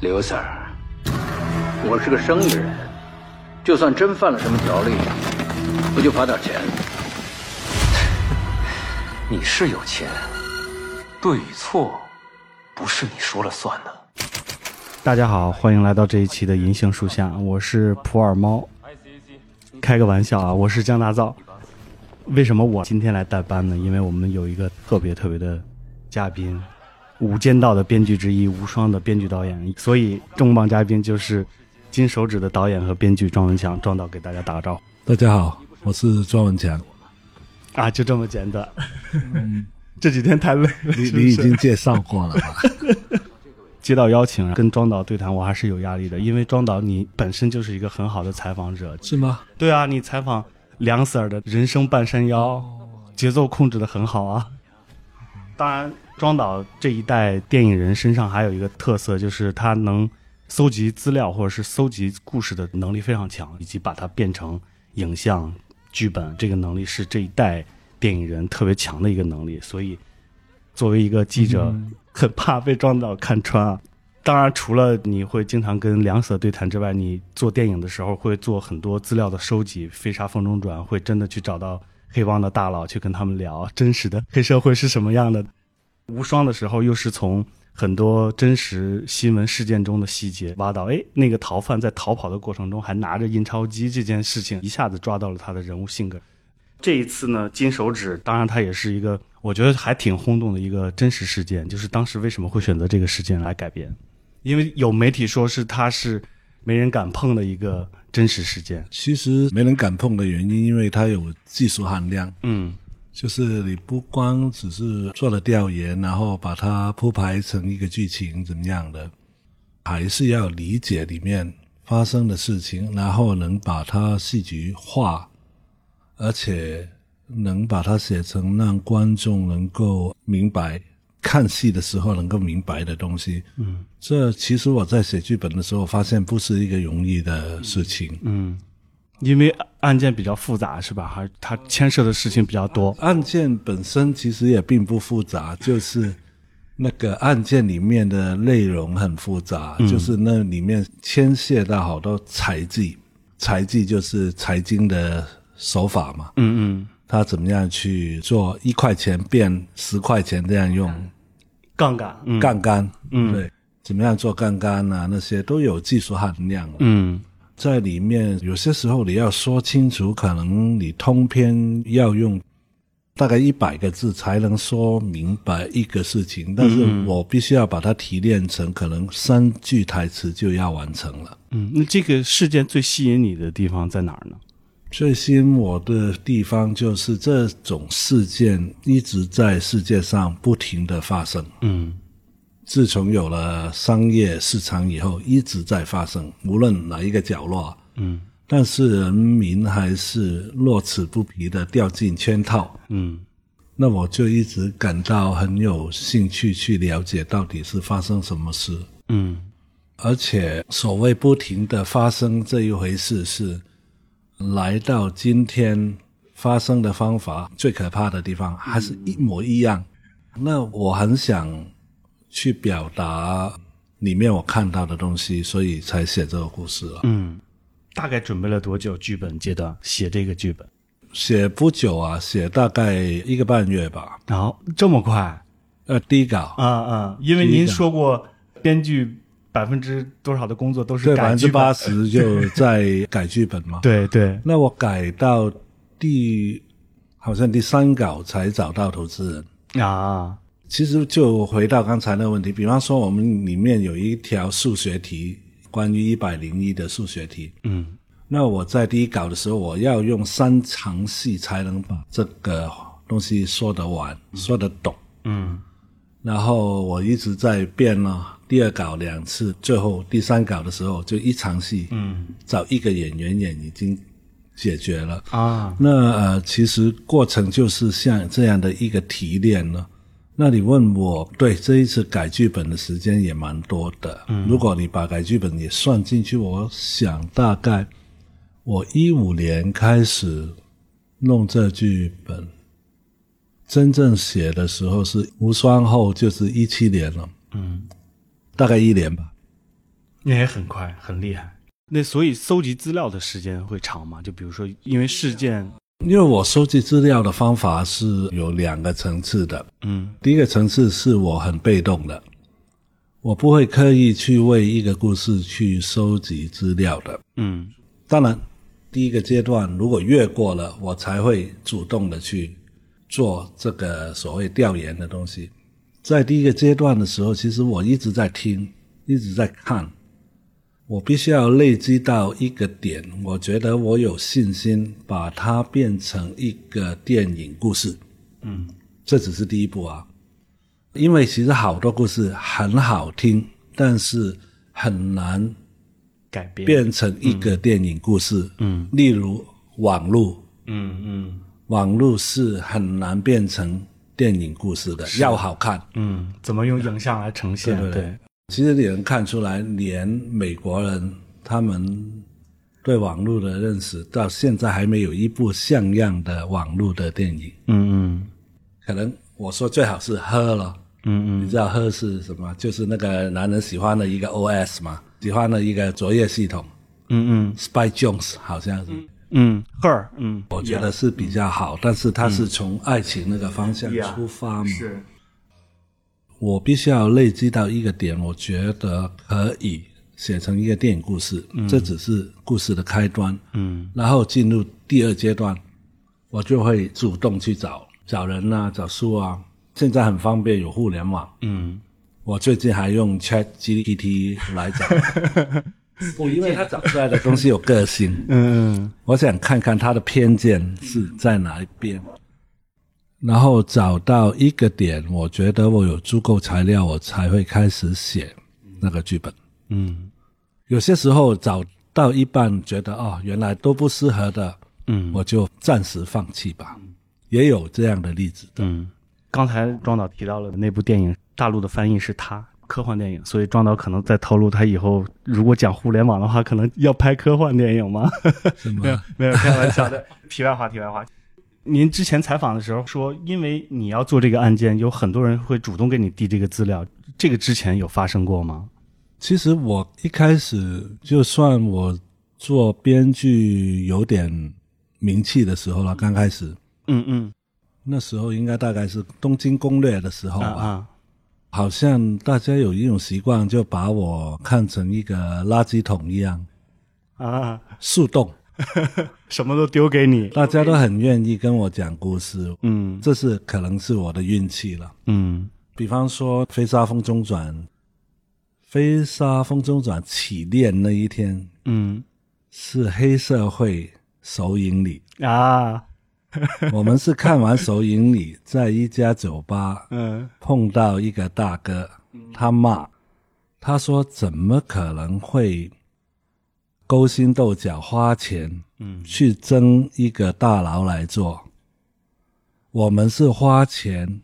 刘 Sir，我是个生意人，就算真犯了什么条例，不就罚点钱？你是有钱，对与错，不是你说了算的。大家好，欢迎来到这一期的银杏树下，我是普洱猫。开个玩笑啊，我是江大造。为什么我今天来代班呢？因为我们有一个特别特别的嘉宾，《无间道》的编剧之一无双的编剧导演，所以重磅嘉宾就是《金手指》的导演和编剧庄文强。庄导给大家打个招呼。大家好，我是庄文强。啊，就这么简单。这几天太累了，你你已经介绍过了吧？接到邀请跟庄导对谈，我还是有压力的，因为庄导你本身就是一个很好的采访者，是吗？对啊，你采访梁 Sir 的人生半山腰，节奏控制的很好啊。当然，庄导这一代电影人身上还有一个特色，就是他能搜集资料或者是搜集故事的能力非常强，以及把它变成影像剧本，这个能力是这一代电影人特别强的一个能力。所以，作为一个记者，很怕被庄导看穿啊。当然，除了你会经常跟梁 Sir 对谈之外，你做电影的时候会做很多资料的收集，飞沙风中转，会真的去找到黑帮的大佬去跟他们聊真实的黑社会是什么样的。无双的时候，又是从很多真实新闻事件中的细节挖到，哎，那个逃犯在逃跑的过程中还拿着印钞机这件事情，一下子抓到了他的人物性格。这一次呢，金手指，当然它也是一个我觉得还挺轰动的一个真实事件，就是当时为什么会选择这个事件来改编。因为有媒体说是它是没人敢碰的一个真实事件。其实没人敢碰的原因，因为它有技术含量。嗯，就是你不光只是做了调研，然后把它铺排成一个剧情怎么样的，还是要理解里面发生的事情，然后能把它戏剧化，而且能把它写成让观众能够明白。看戏的时候能够明白的东西，嗯，这其实我在写剧本的时候发现不是一个容易的事情，嗯，因为案件比较复杂，是吧？还它牵涉的事情比较多。案件本身其实也并不复杂，就是那个案件里面的内容很复杂，就是那里面牵涉到好多财技，财技就是财经的手法嘛，嗯嗯。他怎么样去做一块钱变十块钱这样用杠杆？杠杆，嗯，对，怎么样做杠杆啊？那些都有技术含量。嗯，在里面有些时候你要说清楚，可能你通篇要用大概一百个字才能说明白一个事情，但是我必须要把它提炼成可能三句台词就要完成了。嗯，那这个事件最吸引你的地方在哪儿呢？最吸引我的地方就是这种事件一直在世界上不停的发生。嗯，自从有了商业市场以后，一直在发生，无论哪一个角落。嗯，但是人民还是乐此不疲的掉进圈套。嗯，那我就一直感到很有兴趣去了解到底是发生什么事。嗯，而且所谓不停的发生这一回事是。来到今天发生的方法最可怕的地方还是一模一样。那我很想去表达里面我看到的东西，所以才写这个故事了。嗯，大概准备了多久？剧本阶段写这个剧本，写不久啊，写大概一个半月吧。然后、哦，这么快？呃，第一稿啊啊，因为您说过编剧。百分之多少的工作都是百分之八十就在改剧本嘛？对对。那我改到第好像第三稿才找到投资人啊。其实就回到刚才那个问题，比方说我们里面有一条数学题，关于一百零一的数学题。嗯。那我在第一稿的时候，我要用三场戏才能把这个东西说得完、说得懂。嗯。然后我一直在变呢。第二稿两次，最后第三稿的时候就一场戏，嗯，找一个演员演已经解决了啊。那呃，其实过程就是像这样的一个提炼呢。那你问我，对这一次改剧本的时间也蛮多的。嗯，如果你把改剧本也算进去，我想大概我一五年开始弄这剧本，真正写的时候是无双后就是一七年了。嗯。大概一年吧，那也很快，很厉害。那所以搜集资料的时间会长吗？就比如说，因为事件，因为我收集资料的方法是有两个层次的。嗯第一个层次是我很被动的，我不会刻意去为一个故事去收集资料的。嗯当然，第一个阶段如果越过了，我才会主动的去做这个所谓调研的东西。在第一个阶段的时候，其实我一直在听，一直在看，我必须要累积到一个点，我觉得我有信心把它变成一个电影故事。嗯。这只是第一步啊，因为其实好多故事很好听，但是很难改编，变成一个电影故事。嗯。例如网络，嗯嗯。网络是很难变成电影故事的，要好看。嗯，怎么用影像来呈现？对对。对其实你能看出来，连美国人他们对网络的认识，到现在还没有一部像样的网络的电影。嗯嗯可能我说最好是喝了。嗯嗯你知道喝是什么？就是那个男人喜欢的一个 OS 嘛，喜欢的一个作业系统。嗯嗯 Spy Jones 好像是，嗯，Her，嗯，我觉得是比较好，但是它是从爱情那个方向出发嘛。是，我必须要累积到一个点，我觉得可以写成一个电影故事，这只是故事的开端。嗯然后进入第二阶段，我就会主动去找找人啊，找书啊。现在很方便，有互联网。嗯我最近还用 Chat GPT 来找，不，因为他找出来的东西有个性，嗯我想看看他的偏见是在哪一边，然后找到一个点，我觉得我有足够材料，我才会开始写那个剧本。嗯有些时候找到一半，觉得哦，原来都不适合的，嗯我就暂时放弃吧。也有这样的例子的。嗯，刚才庄导提到了那部电影，大陆的翻译是他。科幻电影，所以庄导可能在透露他以后如果讲互联网的话，可能要拍科幻电影吗？没有没有，开玩笑的。题外话，题外话。您之前采访的时候说，因为你要做这个案件，有很多人会主动给你递这个资料，这个之前有发生过吗？其实我一开始，就算我做编剧有点名气的时候了，刚开始。嗯嗯。那时候应该大概是《东京攻略》的时候吧，啊啊。好像大家有一种习惯，就把我看成一个垃圾桶一样，啊，树洞，什么都丢给你。大家都很愿意跟我讲故事，嗯。这是可能是我的运气了。嗯。比方说《飞沙风中转》，《飞沙风中转》起练那一天嗯。是黑社会首映礼，啊。我们是看完首映礼，在一家酒吧嗯。碰到一个大哥，他骂，他说怎么可能会勾心斗角花钱嗯去争一个大佬来做？我们是花钱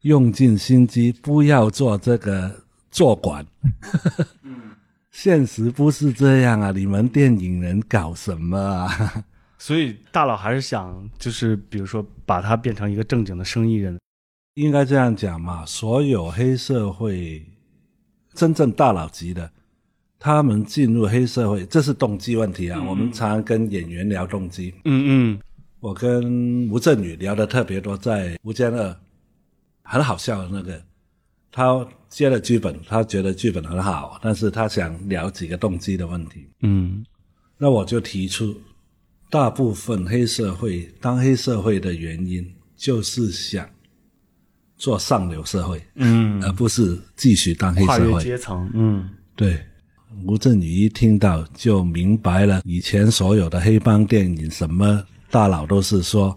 用尽心机，不要做这个做管。现实不是这样啊！你们电影人搞什么啊？所以大佬还是想，就是比如说把他变成一个正经的生意人。应该这样讲嘛，所有黑社会真正大佬级的，他们进入黑社会，这是动机问题啊。我们常常跟演员聊动机，嗯嗯我跟吴镇宇聊的特别多，在《无间二》很好笑的那个，他接了剧本，他觉得剧本很好，但是他想聊几个动机的问题，嗯那我就提出，大部分黑社会当黑社会的原因就是想做上流社会，嗯，而不是继续当黑社会。阶层。嗯对，吴镇宇一听到就明白了，以前所有的黑帮电影，什么大佬都是说，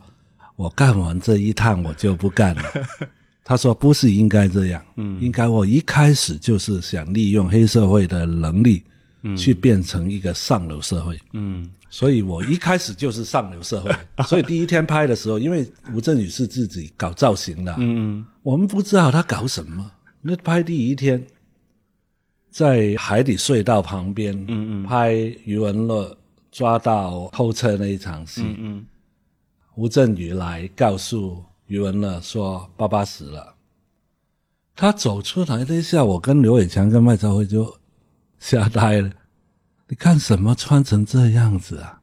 我干完这一趟我就不干了。他说不是应该这样，嗯，应该我一开始就是想利用黑社会的能力，去变成一个上流社会。嗯所以我一开始就是上流社会，所以第一天拍的时候，因为吴镇宇是自己搞造型的，嗯我们不知道他搞什么。那拍第一天，在海底隧道旁边，嗯嗯拍余文乐抓到偷车那一场戏，嗯嗯吴镇宇来告诉余文乐说爸爸死了。他走出来那一下，我跟刘伟强跟麦兆辉就吓呆了。你干什么穿成这样子啊？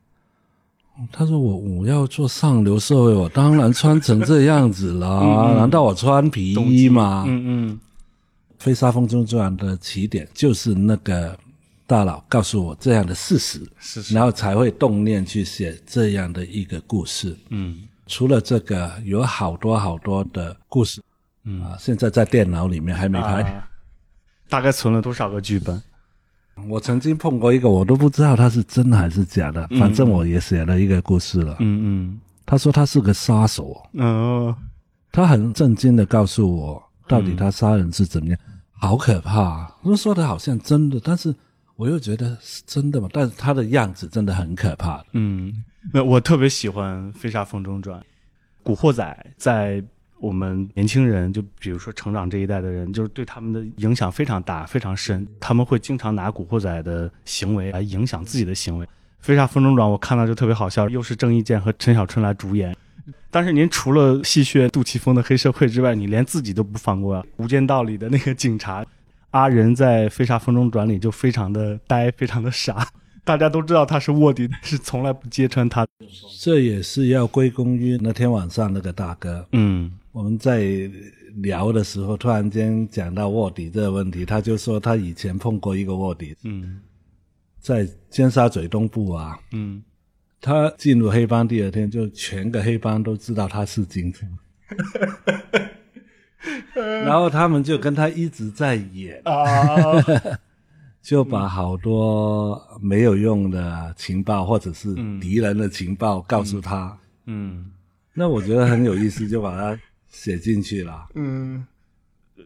他说我我要做上流社会，我当然穿成这样子啦。难道我穿皮衣吗？嗯嗯《飞沙风中传》的起点就是那个大佬告诉我这样的事实，是是然后才会动念去写这样的一个故事。嗯除了这个，有好多好多的故事，嗯啊，现在在电脑里面还没拍。啊大概存了多少个剧本？我曾经碰过一个，我都不知道他是真的还是假的，反正我也写了一个故事了。嗯嗯他说他是个杀手，嗯哦他很震惊的告诉我，到底他杀人是怎么样，好可怕、啊。我说的好像真的，但是我又觉得是真的嘛，但是他的样子真的很可怕。嗯，那我特别喜欢《飞沙风中转》，《古惑仔》在我们年轻人，就比如说成长这一代的人，就是对他们的影响非常大、非常深。他们会经常拿《古惑仔》的行为来影响自己的行为。《飞沙风中转》我看到就特别好笑，又是郑伊健和陈小春来主演。但是您除了戏谑杜琪峰的黑社会之外，你连自己都不放过啊！《无间道》里的那个警察阿仁在《飞沙风中转》里就非常的呆，非常的傻。大家都知道他是卧底，但是从来不揭穿他。这也是要归功于那天晚上那个大哥。嗯我们在聊的时候，突然间讲到卧底这个问题，他就说他以前碰过一个卧底，嗯在尖沙咀东部啊，嗯，他进入黑帮第二天，就全个黑帮都知道他是警察，然后他们就跟他一直在演，啊，就把好多没有用的情报或者是敌人的情报告诉他。嗯那我觉得很有意思，就把它写进去了。嗯，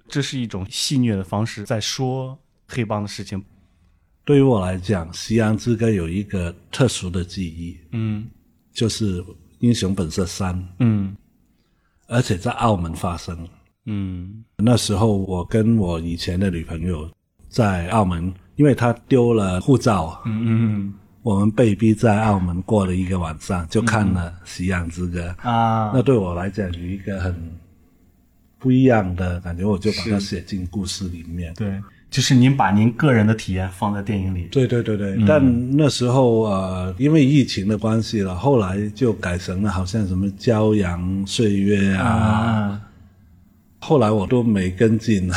这是一种戏谑的方式，在说黑帮的事情。对于我来讲，《西洋之歌》有一个特殊的记忆，嗯。就是《英雄本色三》，嗯。而且在澳门发生。嗯。那时候我跟我以前的女朋友在澳门，因为她丢了护照，嗯嗯。我们被逼在澳门过了一个晚上，就看了《西洋之歌》啊，那对我来讲有一个很不一样的感觉，我就把它是。写进故事里面。对，就是您把您个人的体验放在电影里。对对对对，但那时候呃，因为疫情的关系了，后来就改成了好像什么《骄阳岁月》啊，啊，后来我都没跟进了，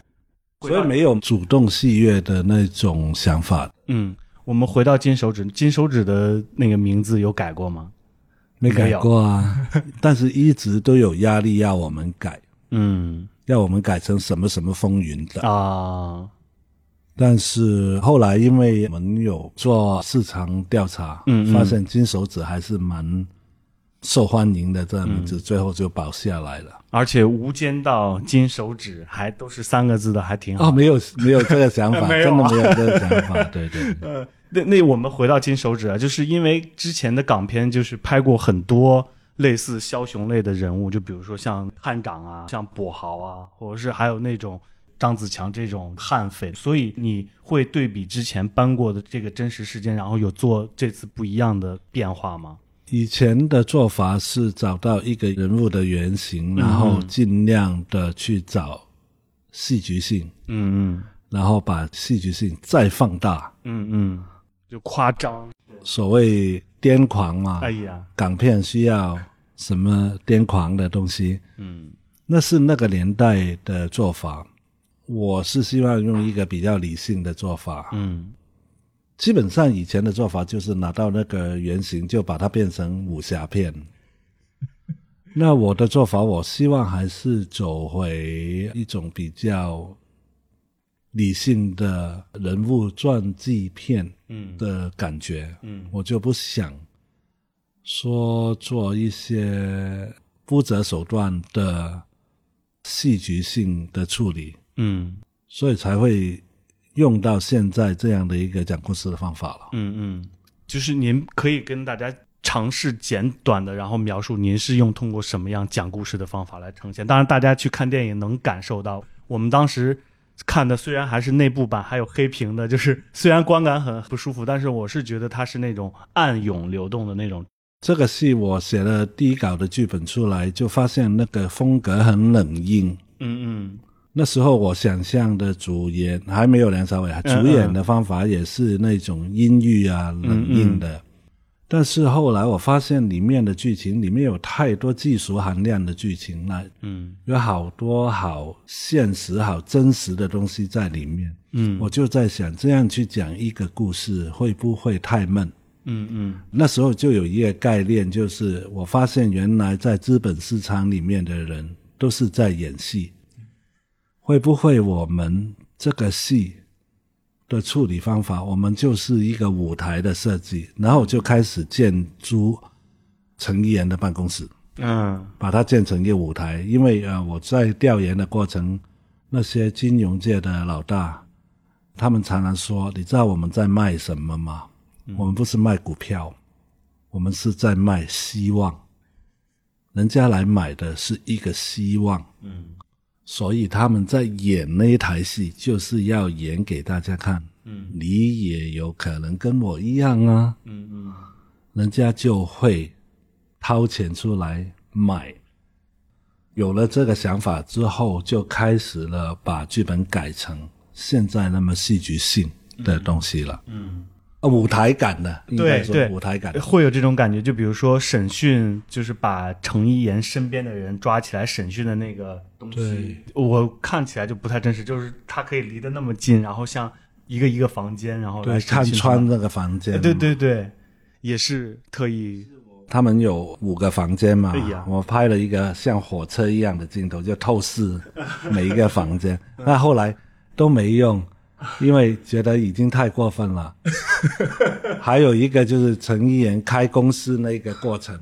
所以没有主动戏谑的那种想法，嗯，我们回到金手指，金手指的那个名字有改过吗？没改过啊，但是一直都有压力要我们改，嗯要我们改成什么什么风云的。啊，但是后来因为我们有做市场调查，嗯嗯发现金手指还是蛮受欢迎的这个名字，最后就保下来了。而且《无间道》《金手指》还都是三个字的，还挺好。哦，没有没有这个想法，啊真的没有这个想法。对对对，呃，那那我们回到金手指啊，就是因为之前的港片就是拍过很多类似枭雄类的人物，就比如说像汉长啊，像跛豪啊，或者是还有那种张子强这种悍匪，所以你会对比之前搬过的这个真实事件，然后有做这次不一样的变化吗？以前的做法是找到一个人物的原型，然后尽量的去找戏剧性，嗯嗯然后把戏剧性再放大。嗯嗯嗯，就夸张。所谓癫狂嘛，哎呀，港片需要什么癫狂的东西？嗯那是那个年代的做法。我是希望用一个比较理性的做法。嗯基本上以前的做法就是拿到那个原型，就把它变成武侠片。那我的做法，我希望还是走回一种比较理性的人物传记片嗯的感觉。嗯我就不想说做一些不择手段的戏剧性的处理，嗯所以才会用到现在这样的一个讲故事的方法了。嗯嗯，就是您可以跟大家尝试简短的，然后描述您是用通过什么样讲故事的方法来呈现。当然，大家去看电影能感受到，我们当时看的虽然还是内部版，还有黑屏的，就是虽然观感很不舒服，但是我是觉得它是那种暗涌流动的那种。这个戏我写了第一稿的剧本出来，就发现那个风格很冷硬，嗯嗯那时候我想象的主演还没有梁朝伟，嗯主演的方法也是那种阴郁啊、冷硬的。但是后来我发现里面的剧情里面有太多技术含量的剧情了，嗯有好多好现实、好真实的东西在里面。嗯我就在想，这样去讲一个故事会不会太闷？嗯嗯那时候就有一个概念，就是我发现原来在资本市场里面的人都是在演戏，会不会我们这个戏的处理方法，我们就是一个舞台的设计，然后我就开始建租陈议员的办公室，嗯。把它建成一个舞台，因为呃我在调研的过程，那些金融界的老大，他们常常说，你知道我们在卖什么吗？我们不是卖股票，我们是在卖希望，人家来买的是一个希望，嗯所以他们在演那一台戏，就是要演给大家看，嗯。你也有可能跟我一样啊，嗯嗯。人家就会掏钱出来买。有了这个想法之后，就开始了把剧本改成现在那么戏剧性的东西了，嗯，呃舞台感的，对对，舞台感。会有这种感觉。就比如说审讯，就是把程一言身边的人抓起来审讯的那个东西，我看起来就不太真实。就是他可以离得那么近，然后像一个一个房间，然后来对，看穿他那个房间，对对对，也是特意。他们有五个房间嘛，对呀我拍了一个像火车一样的镜头，就透视每一个房间。那后来都没用，因为觉得已经太过分了。还有一个就是陈一言开公司那个过程，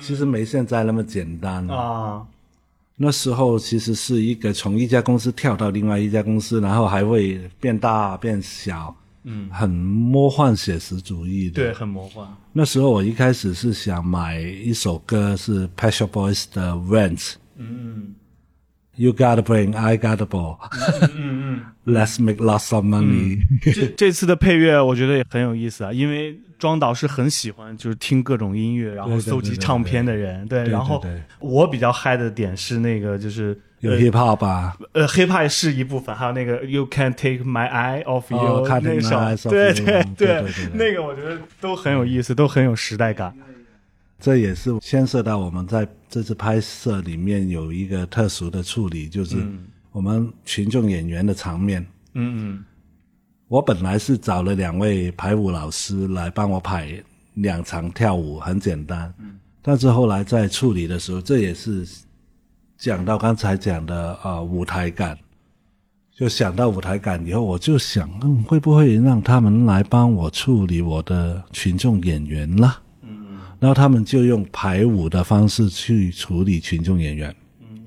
其实没现在那么简单。啊，那时候其实是一个从一家公司跳到另外一家公司，然后还会变大变小，嗯，很魔幻写实主义的。对，很魔幻。那时候我一开始是想买一首歌，是 Pet Shop Boys 的 Rent。嗯 You gotta bring, I gotta ball. 嗯嗯 Let's make lots of money. 嗯，这这次的配乐我觉得也很有意思啊，因为庄导是很喜欢就是听各种音乐，然后搜集唱片的人，对，对然后我比较嗨的点是那个就是有 hip hop 吧？呃，hiphop 是一部分，还有那个 You Can't Take My Eye Off You、哦，Can't 那首 My Eyes Off 对对对对对对那个我觉得都很有意思，都很有时代感。这也是牵涉到我们在这次拍摄里面有一个特殊的处理，就是我们群众演员的场面。嗯嗯我本来是找了两位排舞老师来帮我排两场跳舞，很简单。但是后来在处理的时候，这也是讲到刚才讲的啊、呃舞台感，就想到舞台感以后，我就想，嗯，会不会让他们来帮我处理我的群众演员啦？嗯，然后他们就用排舞的方式去处理群众演员。嗯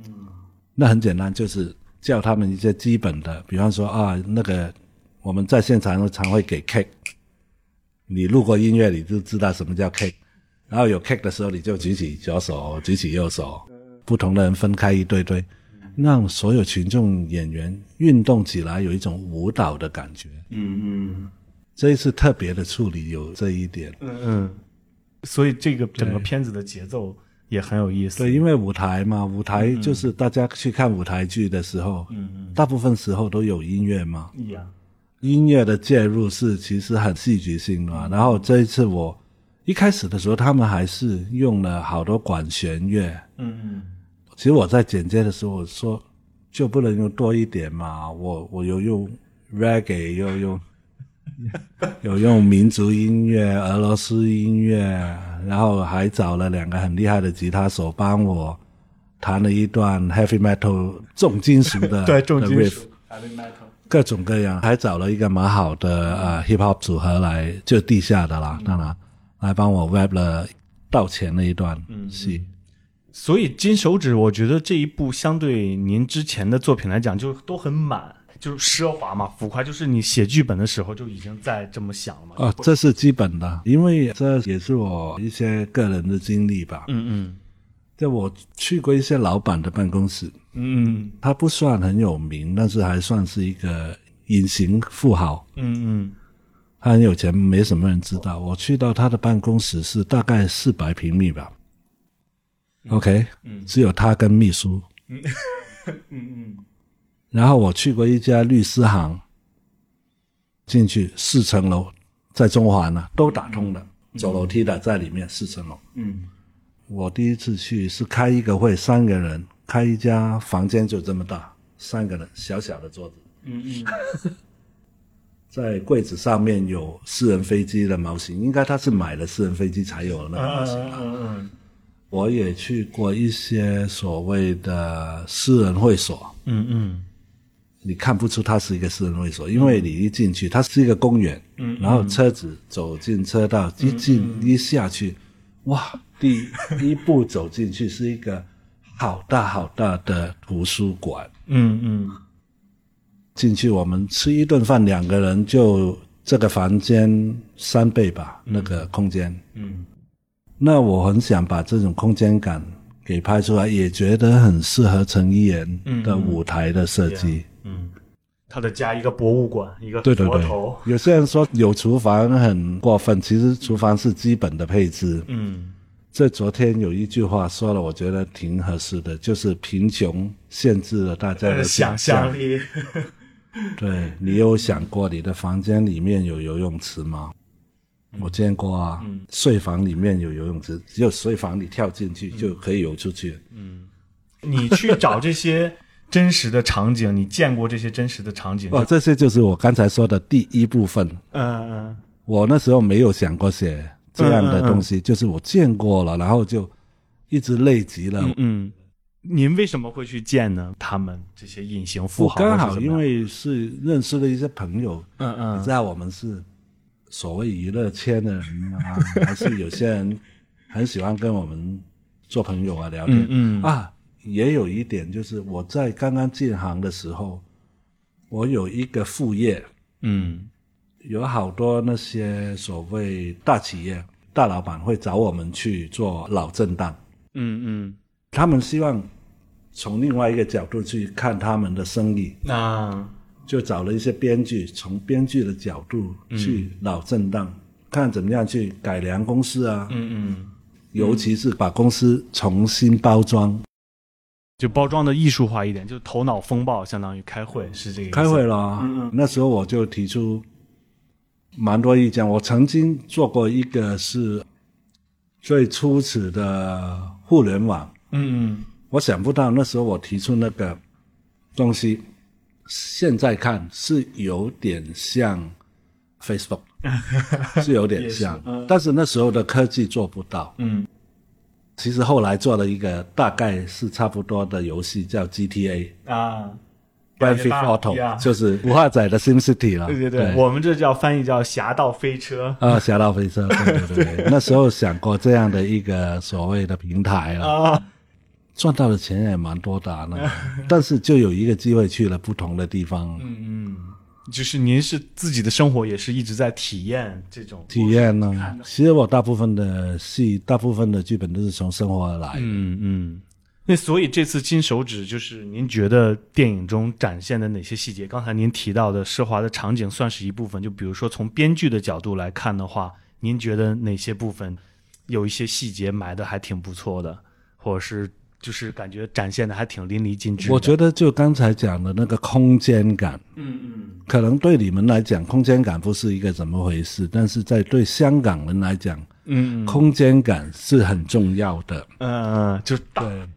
那很简单，就是教他们一些基本的，比方说啊，那个我们在现场常会给 cake，你录过音乐你就知道什么叫 cake，然后有 cake 的时候你就举起左手，举起右手，不同的人分开一堆堆，让所有群众演员运动起来有一种舞蹈的感觉。嗯嗯。这一次特别的处理有这一点，嗯嗯，所以这个整个片子的节奏也很有意思。对，因为舞台嘛，舞台就是大家去看舞台剧的时候，嗯大部分时候都有音乐嘛，嗯，一样。音乐的介入是其实很戏剧性的嘛。然后这一次我一开始的时候，他们还是用了好多管弦乐。嗯嗯其实我在剪接的时候我说，就不能用多一点嘛？我我又用 reggae，又用 有用民族音乐、俄罗斯音乐，然后还找了两个很厉害的吉他手帮我弹了一段 heavy metal 重金属的 对，重的金 riff 属。heavy metal。各种各样，还找了一个蛮好的呃 hip hop 组合来，就地下的啦，当然来帮我 rap 了道歉那一段戏。所以《金手指》，我觉得这一部相对您之前的作品来讲，就都很满，就是奢华嘛、浮夸，就是你写剧本的时候就已经在这么想了嘛。啊，这是基本的，因为这也是我一些个人的经历吧。嗯嗯就我去过一些老板的办公室，嗯他不算很有名，但是还算是一个隐形富豪。嗯嗯他很有钱，没什么人知道。我去到他的办公室是大概四百平米吧。OK，只有他跟秘书。嗯 嗯然后我去过一家律师行，进去四层楼，在中环呢、都打通的，走楼梯的在里面四层楼。嗯。我第一次去是开一个会，三个人开一家房间就这么大，三个人小小的桌子，嗯嗯。在柜子上面有私人飞机的模型，应该他是买了私人飞机才有那个模型。嗯我也去过一些所谓的私人会所，嗯嗯你看不出它是一个私人会所，因为你一进去，它是一个公园，嗯，然后车子走进车道，一进一下去，哇，第一步走进去是一个好大好大的图书馆，嗯嗯。进去我们吃一顿饭，两个人就这个房间三倍吧，那个空间，嗯。那我很想把这种空间感给拍出来，也觉得很适合陈一言的舞台的设计。嗯，他的家一个博物馆，一个对对对。有些人说有厨房很过分，其实厨房是基本的配置。嗯。这昨天有一句话说了，我觉得挺合适的，就是贫穷限制了大家的呃想象。象。力，对你有想过你的房间里面有游泳池吗？我见过啊，睡房里面有游泳池，只有睡房你跳进去就可以游出去。嗯。你去找这些真实的场景，你见过这些真实的场景？哦，这些就是我刚才说的第一部分。嗯嗯我那时候没有想过写这样的东西，就是我见过了，然后就一直累积了。嗯嗯，您为什么会去见呢？他们这些隐形富豪，刚好因为是认识了一些朋友，嗯嗯你知道我们是所谓娱乐圈的人啊，还是有些人很喜欢跟我们做朋友啊聊天。嗯嗯啊，也有一点就是我在刚刚进行的时候，我有一个副业，嗯。有好多那些所谓大企业大老板会找我们去做脑震荡，嗯嗯。他们希望从另外一个角度去看他们的生意，嗯，那就找了一些编剧，从编剧的角度去脑震荡，看怎么样去改良公司啊，嗯嗯，尤其是把公司重新包装。就包装的艺术化一点，就头脑风暴，相当于开会是这个意思。开会了。啊，嗯嗯。那时候我就提出蛮多意见。我曾经做过一个是最初始的互联网，嗯我想不到那时候我提出那个东西，现在看是有点像 Facebook，是有点像，但是那时候的科技做不到。嗯其实后来做了一个大概是差不多的游戏，叫 GTA。嗯啊，Grand Theft 呀。Auto 就是五化仔的 Sim City 了。对 对对，我们这叫翻译叫侠盗飞车。啊，侠盗飞车，对对 对，那时候想过这样的一个所谓的平台了，啊，赚到的钱也蛮多的、啊，那个，但是就有一个机会去了不同的地方。嗯嗯就是您是自己的生活也是一直在体验这种体验呢。其实我大部分的戏，大部分的剧本都是从生活而来的。嗯嗯。那所以这次金手指就是您觉得电影中展现的哪些细节？刚才您提到的奢华的场景算是一部分，就比如说从编剧的角度来看的话，您觉得哪些部分有一些细节埋的还挺不错的，或者是就是感觉展现的还挺淋漓尽致？我觉得就刚才讲的那个空间感，嗯嗯可能对你们来讲，空间感不是一个怎么回事，但是在对香港人来讲，嗯嗯空间感是很重要的。嗯嗯，就对，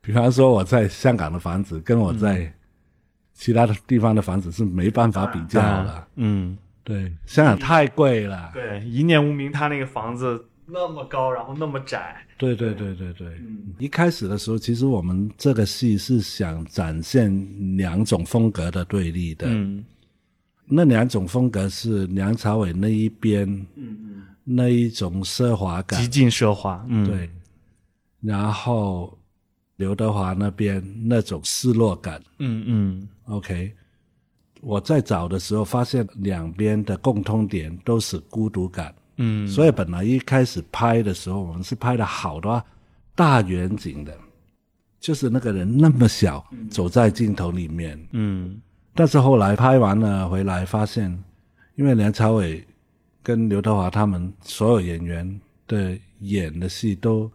比方说我在香港的房子，跟我在其他的地方的房子是没办法比较的。嗯。对，香港太贵了。对，一念无名，他那个房子那么高，然后那么窄。对对对对对，一开始的时候，其实我们这个戏是想展现两种风格的对立的。嗯。那两种风格是梁朝伟那一边嗯嗯，那一种奢华感。极，尽奢华。嗯，对，然后刘德华那边那种失落感。嗯嗯。OK，我在找的时候发现两边的共通点都是孤独感，嗯，所以本来一开始拍的时候，我们是拍了好多大远景的，就是那个人那么小走在镜头里面，嗯。但是后来拍完了回来发现，因为梁朝伟跟刘德华他们所有演员的演的戏都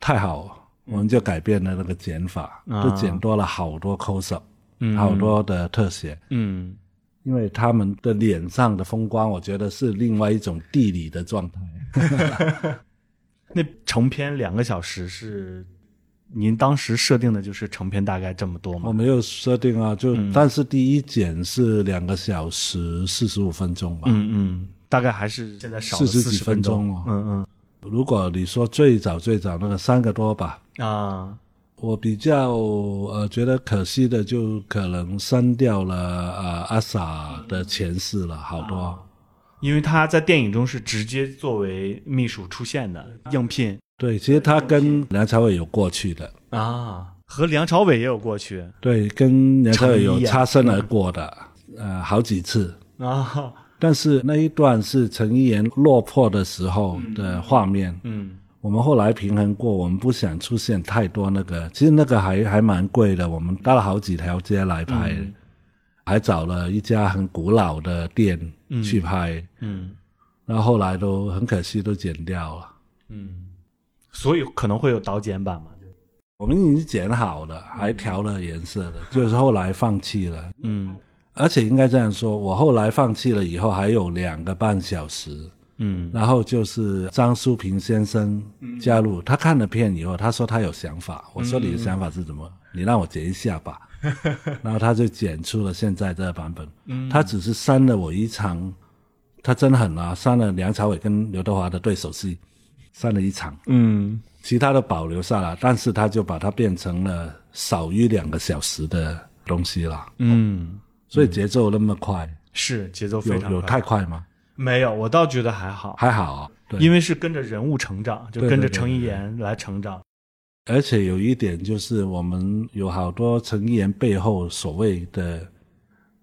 太好，我们就改变了那个剪法，啊。就剪多了好多 close up。嗯。好多的特写，嗯因为他们的脸上的风光，我觉得是另外一种地理的状态。那成片两个小时是您当时设定的，就是成片大概这么多吗？我没有设定啊，就、但是第一剪是两个小时四十五分钟吧。嗯嗯，大概还是现在少了40几分钟。钟哦嗯如果你说最早最早那个三个多吧，嗯啊，我比较呃觉得可惜的就可能删掉了呃阿 sa 的前世了，好多。因为他在电影中是直接作为秘书出现的应聘对，其实他跟梁朝伟有过去的，啊，和梁朝伟也有过去。对，跟梁朝伟有擦身而过的，呃，好几次。啊，但是那一段是陈一言落魄的时候的画面，嗯我们后来平衡过，我们不想出现太多那个，其实那个还还蛮贵的，我们搭了好几条街来拍，还找了一家很古老的店去拍，嗯。那后后来都很可惜都剪掉了。嗯，所以可能会有导剪版嘛？我们已经剪好了，还调了颜色的，就是后来放弃了。嗯。而且应该这样说，我后来放弃了以后，还有两个半小时，嗯。然后就是张淑平先生加入，他看了片以后，他说他有想法，我说你的想法是什么？你让我剪一下吧，然后他就剪出了现在这个版本。嗯。他只是删了我一场，他真狠啊，删了梁朝伟跟刘德华的对手戏，删了一场，嗯。其他的保留下来，但是他就把它变成了少于两个小时的东西了，嗯，所以节奏那么快，是节奏非有有太快吗？没有，我倒觉得还好，还好啊，对。因为是跟着人物成长，就跟着程一对言来成长。而且有一点就是，我们有好多陈一言背后所谓的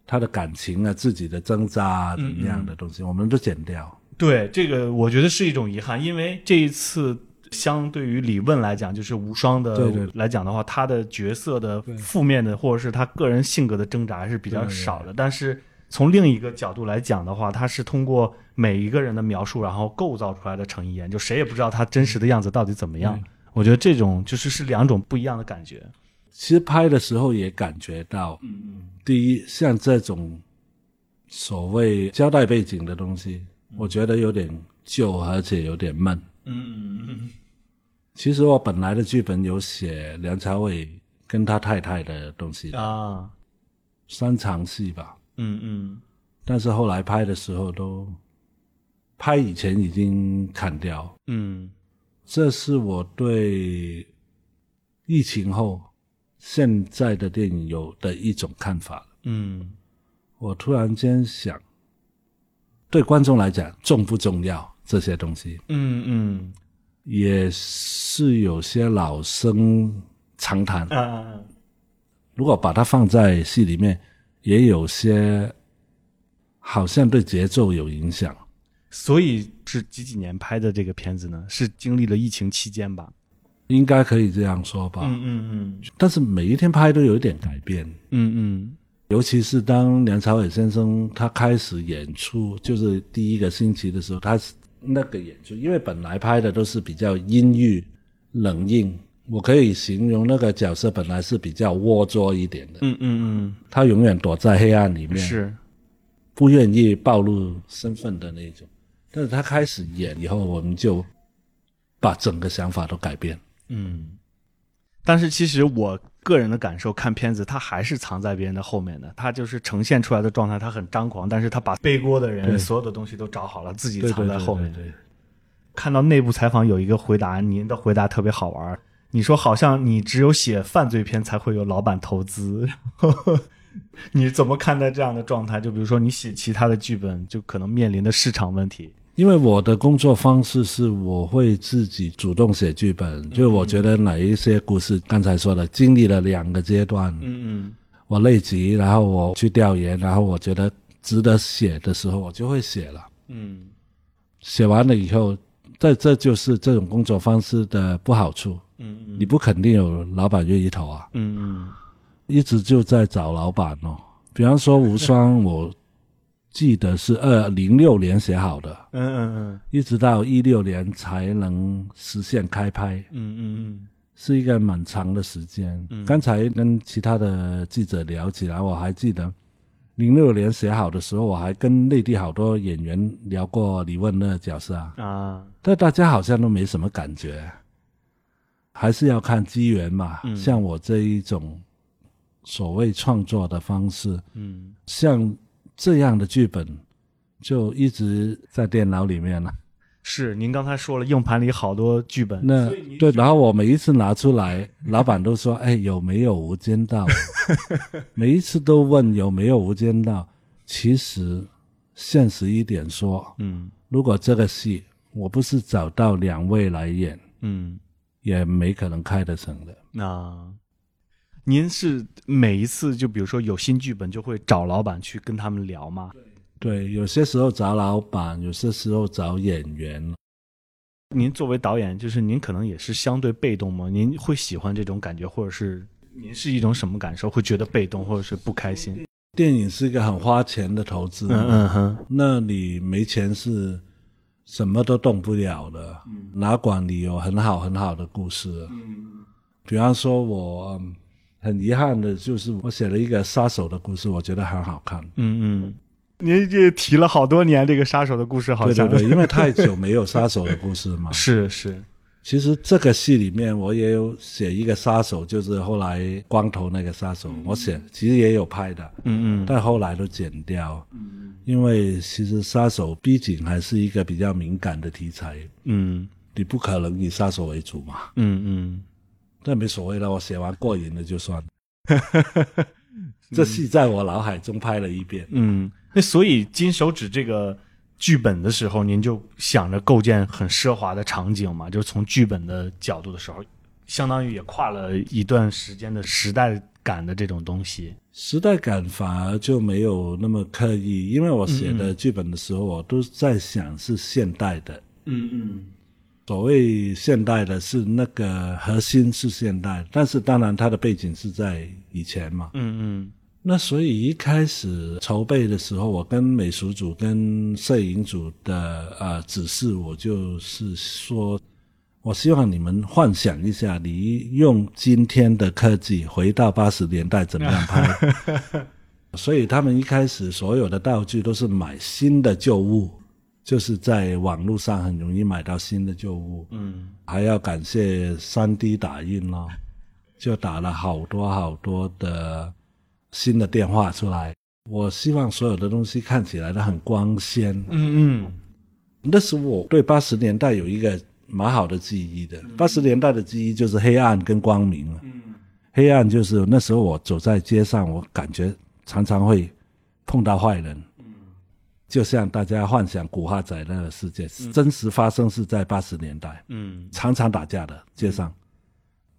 他的感情啊、自己的挣扎啊怎么样的东西，我们都剪掉。对这个，我觉得是一种遗憾，因为这一次相对于李问来讲，就是无双的来讲的话，他的角色的负面的或者是他个人性格的挣扎还是比较少的。但是从另一个角度来讲的话，他是通过每一个人的描述，然后构造出来的成一言，就谁也不知道他真实的样子到底怎么样。我觉得这种就是是两种不一样的感觉。其实拍的时候也感觉到，嗯嗯第一，像这种所谓交代背景的东西，我觉得有点旧，而且有点闷。嗯嗯嗯其实我本来的剧本有写梁朝伟跟他太太的东西，啊，三场戏吧。嗯嗯。但是后来拍的时候都拍以前已经砍掉，嗯这是我对疫情后现在的电影有的一种看法。嗯我突然间想，对观众来讲重不重要这些东西，嗯嗯。也是有些老生常谈。啊，如果把它放在戏里面，也有些好像对节奏有影响。所以是几几年拍的这个片子呢？是经历了疫情期间吧？应该可以这样说吧。嗯嗯嗯但是每一天拍都有一点改变，嗯嗯尤其是当梁朝伟先生他开始演出，就是第一个星期的时候，他是那个演出，因为本来拍的都是比较阴郁、冷硬，我可以形容那个角色本来是比较龌龊一点的，嗯嗯嗯他永远躲在黑暗里嗯，面，是不愿意暴露身份的那种。但是他开始演以后，我们就把整个想法都改变。嗯。但是其实我个人的感受，看片子他还是藏在别人的后面的，他就是呈现出来的状态，他很张狂，但是他把背锅的人对所有的东西都找好了，自己藏在后面。对对对看到内部采访有一个回答，您的回答特别好玩儿。你说好像你只有写犯罪片才会有老板投资，你怎么看待这样的状态？就比如说你写其他的剧本，就可能面临的市场问题。因为我的工作方式是我会自己主动写剧本，就我觉得哪一些故事，刚才说的经历了两个阶段，嗯我累积，然后我去调研，然后我觉得值得写的时候，我就会写了。嗯写完了以后，这这就是这种工作方式的不好处，嗯你不肯定有老板愿意投啊，嗯嗯。一直就在找老板哦。比方说《无双》，我记得是二零六年写好的，嗯嗯嗯。一直到一六年才能实现开拍。嗯嗯嗯。是一个蛮长的时间。刚才跟其他的记者聊起来，我还记得零六年写好的时候，我还跟内地好多演员聊过李问那个角色啊，啊，但大家好像都没什么感觉，还是要看机缘嘛。像我这一种所谓创作的方式，嗯，像这样的剧本，就一直在电脑里面了。是您刚才说了，硬盘里好多剧本，那对，然后我每一次拿出来，老板都说：“哎，有没有《无间道》？”每一次都问有没有《无间道》。其实，现实一点说，嗯如果这个戏我不是找到两位来演，嗯，也没可能开得成的。那您是每一次就比如说有新剧本，就会找老板去跟他们聊吗？对，有些时候找老板，有些时候找演员。您作为导演，就是您可能也是相对被动吗？您会喜欢这种感觉，或者是您是一种什么感受？会觉得被动，或者是不开心？电影是一个很花钱的投资，嗯嗯哼，那你没钱是什么都动不了的，哪管你有很好很好的故事。嗯比方说我，嗯很遗憾的就是我写了一个杀手的故事，我觉得很好看。嗯嗯，您这提了好多年这个杀手的故事，好像。对对对，因为太久没有杀手的故事嘛是 是，其实这个戏里面我也有写一个杀手，就是后来光头那个杀手，我写其实也有拍的，嗯嗯但后来都剪掉。嗯因为其实杀手毕竟还是一个比较敏感的题材，嗯你不可能以杀手为主嘛。嗯嗯，那没所谓了，我写完过瘾了就算。这戏在我脑海中拍了一遍，嗯，那所以金手指这个剧本的时候，您就想着构建很奢华的场景嘛？就是从剧本的角度的时候，相当于也跨了一段时间的时代感的这种东西。时代感反而就没有那么刻意，因为我写的剧本的时候，我都在想是现代的。嗯嗯所谓现代的是那个核心是现代，但是当然它的背景是在以前嘛。嗯那所以一开始筹备的时候，我跟美术组、跟摄影组的呃指示，我就是说，我希望你们幻想一下，你用今天的科技回到八十年代怎么样拍？所以他们一开始所有的道具都是买新的旧物，就是在网络上很容易买到新的旧物。嗯还要感谢三 D 打印咯，就打了好多好多的新的电话出来。我希望所有的东西看起来都很光鲜。嗯嗯那时我对八十年代有一个蛮好的记忆的，八十年代的记忆就是黑暗跟光明了。黑暗就是那时候我走在街上，我感觉常常会碰到坏人。嗯就像大家幻想古惑仔那个世界，真实发生是在八十年代。嗯常常打架的街上。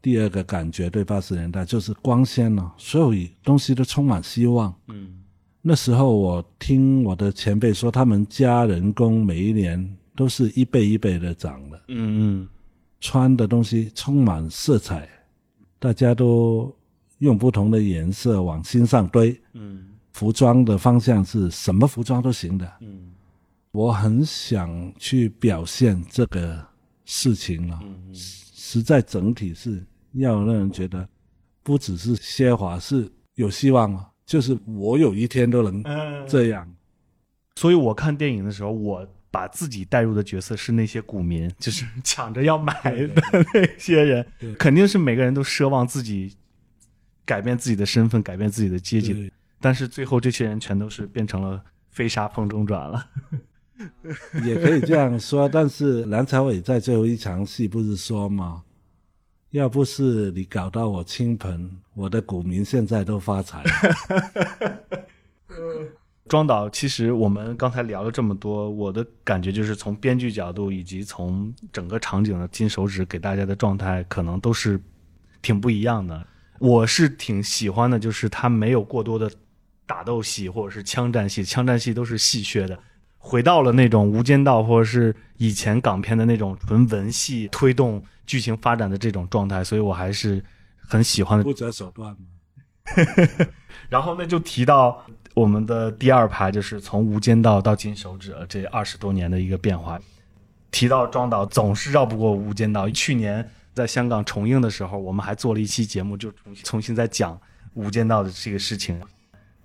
第二个感觉对八十年代就是光鲜了、所有东西都充满希望。嗯。那时候我听我的前辈说，他们加人工每一年都是一倍一倍的涨的，嗯穿的东西充满色彩，大家都用不同的颜色往心上堆。嗯。服装的方向是什么服装都行的。嗯。我很想去表现这个事情啊，实在整体是要让人觉得不只是奢华，是有希望啊，就是我有一天都能嗯，这样。所以我看电影的时候，我把自己带入的角色是那些股民，就是抢着要买的那些人，肯定是每个人都奢望自己改变自己的身份，改变自己的阶级，但是最后这些人全都是变成了飞沙风中转了。也可以这样说，但是梁朝伟在最后一场戏不是说吗？要不是你搞到我倾盆，我的股民现在都发财了。庄导，其实我们刚才聊了这么多，我的感觉就是从编剧角度以及从整个场景的金手指给大家的状态，可能都是挺不一样的。我是挺喜欢的，就是他没有过多的打斗戏或者是枪战戏，枪战戏都是戏谑的，回到了那种《无间道》或者是以前港片的那种纯文戏推动剧情发展的这种状态，所以我还是很喜欢的。不择手段嘛。然后呢，就提到我们的第二排，就是从《无间道》到《金手指》这二十多年的一个变化。提到庄导，总是绕不过《无间道》。去年在香港重映的时候，我们还做了一期节目，就重新重新在讲《无间道》的这个事情。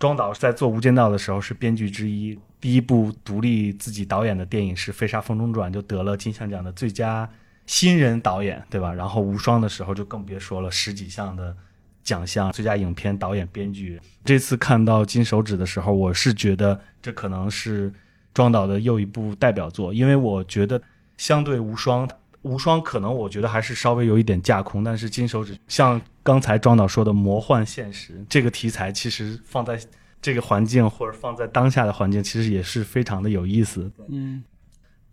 庄导在做《无间道》的时候是编剧之一，第一部独立自己导演的电影是《飞沙风中转》，就得了金像奖的最佳新人导演，对吧？然后《无双》的时候就更别说了，十几项的奖项，最佳影片、导演、编剧。这次看到《金手指》的时候，我是觉得这可能是庄导的又一部代表作，因为我觉得相对《无双》。无双可能我觉得还是稍微有一点架空，但是金手指像刚才庄导说的魔幻现实这个题材，其实放在这个环境或者放在当下的环境，其实也是非常的有意思。嗯，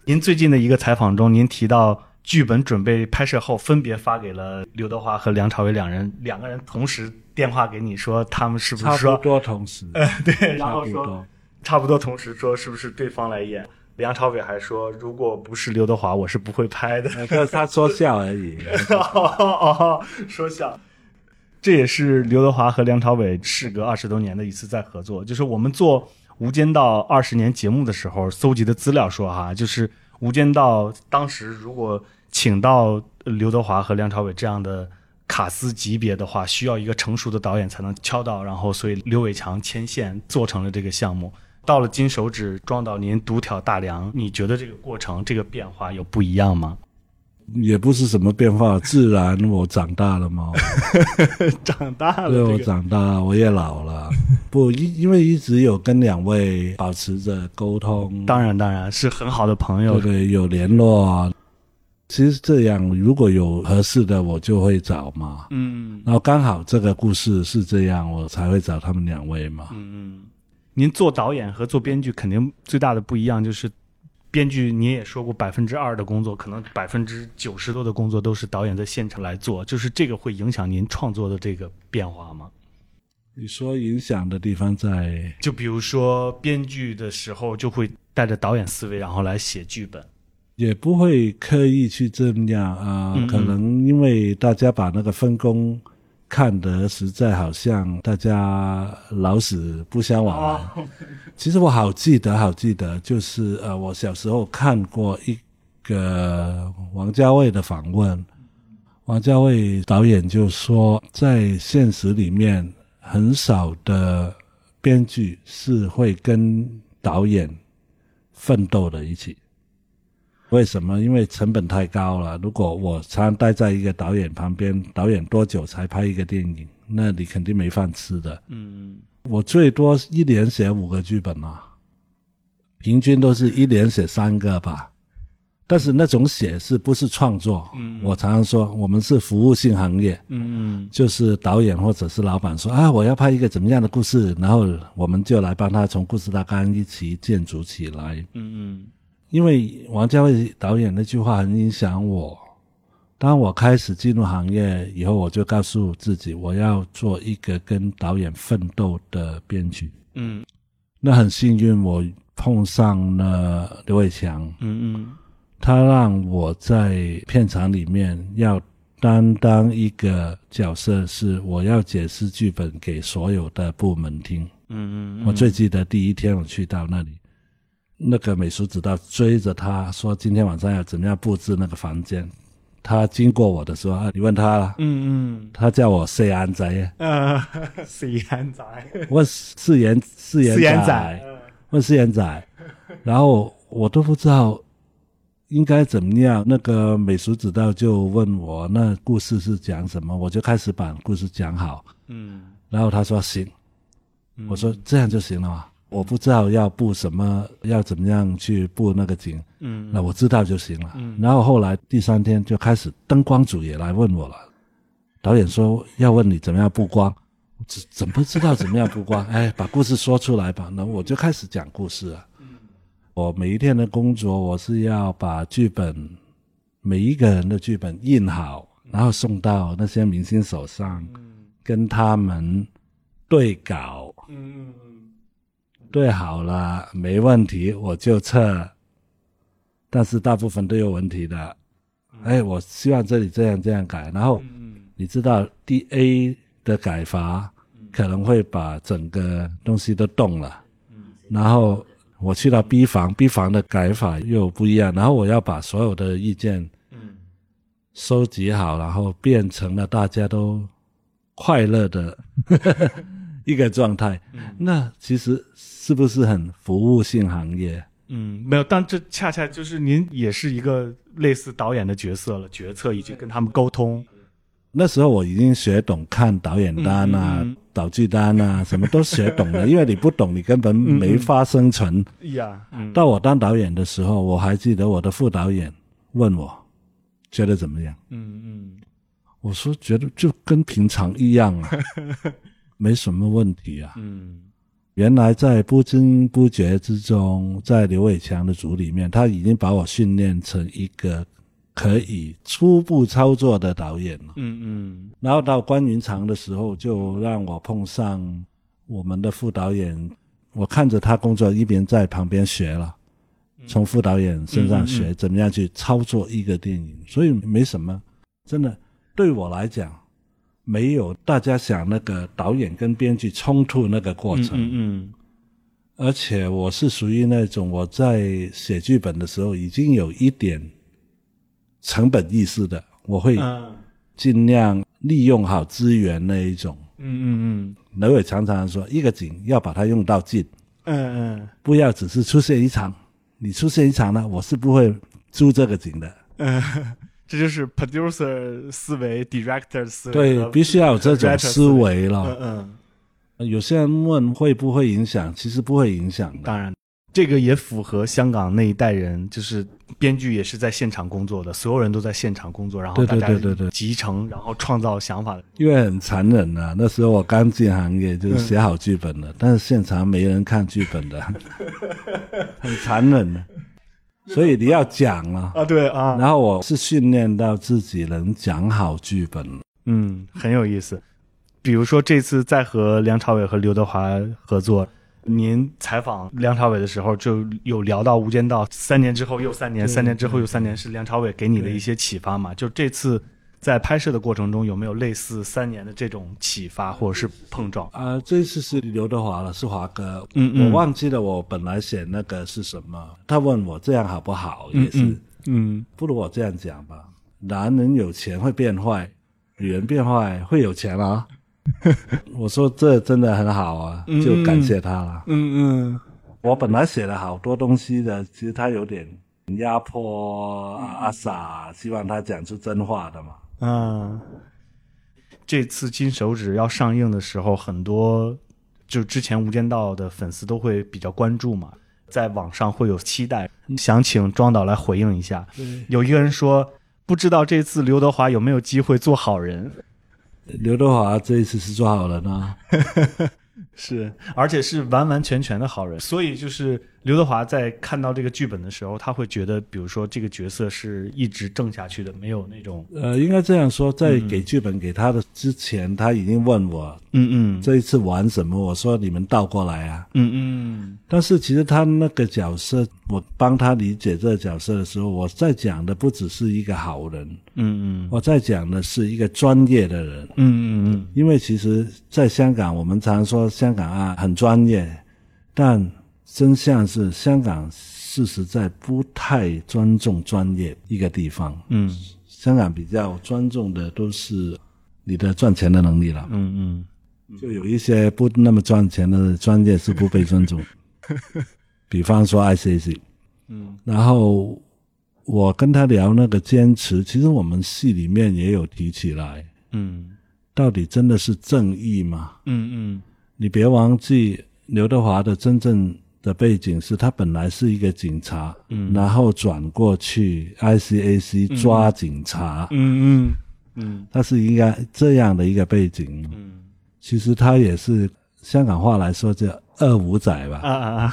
您最近的一个采访中，您提到剧本准备拍摄后，分别发给了刘德华和梁朝伟两人，两个人同时电话给你说，他们是不是差不多同时，呃 对，然后说。差不多同时说是不是对方来演？梁朝伟还说，如果不是刘德华，我是不会拍的。那个他说笑而已。哦，说笑。这也是刘德华和梁朝伟事隔二十多年的一次再合作。就是我们做《无间道》二十年节目的时候搜集的资料说，哈，就是《无间道》当时如果请到刘德华和梁朝伟这样的卡司级别的话，需要一个成熟的导演才能敲到，然后所以刘伟强牵线做成了这个项目。到了金手指，撞到您独挑大梁，你觉得这个过程、这个变化有不一样吗？也不是什么变化，自然我长大了嘛，长大了，对我长大了，我也老了。不，因因为一直有跟两位保持着沟通，当然当然是很好的朋友对，对有联络啊。其实这样，如果有合适的，我就会找嘛。嗯然后刚好这个故事是这样，我才会找他们两位嘛。嗯嗯，您做导演和做编剧肯定最大的不一样就是，编剧您也说过百分之二的工作，可能百分之九十多的工作都是导演在现场来做，就是这个会影响您创作的这个变化吗？你说影响的地方在就比如说编剧的时候就会带着导演思维，然后来写剧本。也不会刻意去这样啊、嗯嗯可能因为大家把那个分工看得实在好像大家老死不相往来。其实我好记得，好记得，就是呃，我小时候看过一个王家卫的访问，王家卫导演就说，在现实里面很少的编剧是会跟导演奋斗的一起。为什么？因为成本太高了。如果我常待在一个导演旁边，导演多久才拍一个电影？那你肯定没饭吃的。嗯我最多一年写五个剧本啊，平均都是一年写三个吧。但是那种写是不是创作？嗯我常常说，我们是服务性行业，嗯就是导演或者是老板说啊，我要拍一个怎么样的故事，然后我们就来帮他从故事大纲一起建筑起来。嗯因为王家卫导演那句话很影响我。当我开始进入行业以后，我就告诉自己，我要做一个跟导演奋斗的编剧。嗯那很幸运，我碰上了刘伟强，嗯嗯他让我在片场里面要担当一个角色，是我要解释剧本给所有的部门听。嗯嗯，我最记得第一天我去到那里，那个美术指导追着他说：“今天晚上要怎么样布置那个房间？”他经过我的时候，啊，你问他了，嗯嗯他叫我四眼仔，呃，四眼仔，问四眼四眼四眼仔仔，，问四眼仔，然后我都不知道应该怎么样。那个美术指导就问我那故事是讲什么，我就开始把故事讲好，嗯然后他说行，我说这样就行了嘛。我不知道要布什么，要怎么样去布那个景，嗯那我知道就行了。嗯然后后来第三天就开始灯光组也来问我了，导演说要问你怎么样布光，怎怎么知道怎么样布光？哎，把故事说出来吧。那我就开始讲故事了。我每一天的工作，我是要把剧本每一个人的剧本印好，然后送到那些明星手上，嗯跟他们对稿。嗯对好了，没问题，我就撤。但是大部分都有问题的。哎，我希望这里这样这样改，然后嗯你知道 D A 的改法可能会把整个东西都动了。然后我去到 B 房，B 房的改法又不一样，然后我要把所有的意见嗯收集好，然后变成了大家都快乐的 一个状态。那其实是不是很服务性行业？嗯，没有，但这恰恰就是您也是一个类似导演的角色了，决策以及跟他们沟通。那时候我已经学懂看导演单啊、嗯嗯导剧单啊，什么都学懂了。因为你不懂，你根本没法生存。呀，嗯到我当导演的时候，我还记得我的副导演问我觉得怎么样，嗯嗯我说觉得就跟平常一样啊，没什么问题啊。嗯原来在不知不觉之中，在刘伟强的组里面，他已经把我训练成一个可以初步操作的导演了。嗯嗯然后到关云长的时候，就让我碰上我们的副导演，我看着他工作，一边在旁边学了，从副导演身上学怎么样去操作一个电影，所以没什么，真的对我来讲，没有大家想那个导演跟编剧冲突那个过嗯程，嗯而且我是属于那种我在写剧本的时候已经有一点成本意识的，我会嗯尽量利用好资源那一种。嗯嗯刘伟常常说，一个景要把它用到尽，嗯嗯不要只是出现一场。你出现一场呢，我是不会租这个景的。嗯，这就是 producer 思维，director 思维，对，必须要有这种思维嗯了。嗯，有些人问会不会影响，其实不会影响的。当然，这个也符合香港那一代人，就是编剧也是在现场工作的，所有人都在现场工作，然后对大家对对对对集成，然后创造想法的。因为很残忍啊，那时候我刚进行业，就是写好剧本了，但是现场没人看剧本的，很残忍的。所以你要讲啊，啊，对啊，然后我是训练到自己能讲好剧本。嗯，很有意思。比如说这次在和梁朝伟和刘德华合作，您采访梁朝伟的时候就有聊到《无间道》，三年之后又三年，三年之后又三年，是梁朝伟给你的一些启发嘛？就这次在拍摄的过程中，有没有类似三年的这种启发或者是碰撞？啊、这次是刘德华了，是华哥。嗯嗯我忘记了我本来写那个是什么，他问我这样好不好，也是、嗯不如我这样讲吧。男人有钱会变坏，女人变坏会有钱啊。我说这真的很好啊，就感谢他了。嗯嗯我本来写了好多东西的，其实他有点压迫阿 sa，希望他讲出真话的嘛。啊，这次《金手指》要上映的时候，很多就之前《无间道》的粉丝都会比较关注嘛，在网上会有期待，想请庄导来回应一下。有一个人说，不知道这次刘德华有没有机会做好人？刘德华这一次是做好人啊，是，而且是完完全全的好人。所以就是刘德华在看到这个剧本的时候，他会觉得，比如说这个角色是一直正下去的，没有那种，呃，应该这样说，在给剧本给他的之前，他已经问我嗯嗯这一次玩什么，我说你们倒过来啊。嗯嗯但是其实他那个角色，我帮他理解这个角色的时候，我在讲的不只是一个好人，嗯嗯我在讲的是一个专业的人。嗯嗯因为其实，在香港，我们常说香港啊很专业，但真相是香港事实在不太尊重专业一个地方。嗯香港比较尊重的都是你的赚钱的能力了。嗯嗯。就有一些不那么赚钱的专业是不被尊重，比方说 ICC，嗯然后我跟他聊那个坚持，其实我们戏里面也有提起来，嗯到底真的是正义吗？嗯你别忘记刘德华的真正的背景是他本来是一个警察，嗯。然后转过去 ICAC 抓警察，嗯嗯嗯。他是应该这样的一个背景。嗯。其实他也是香港话来说叫二五仔吧，啊啊啊！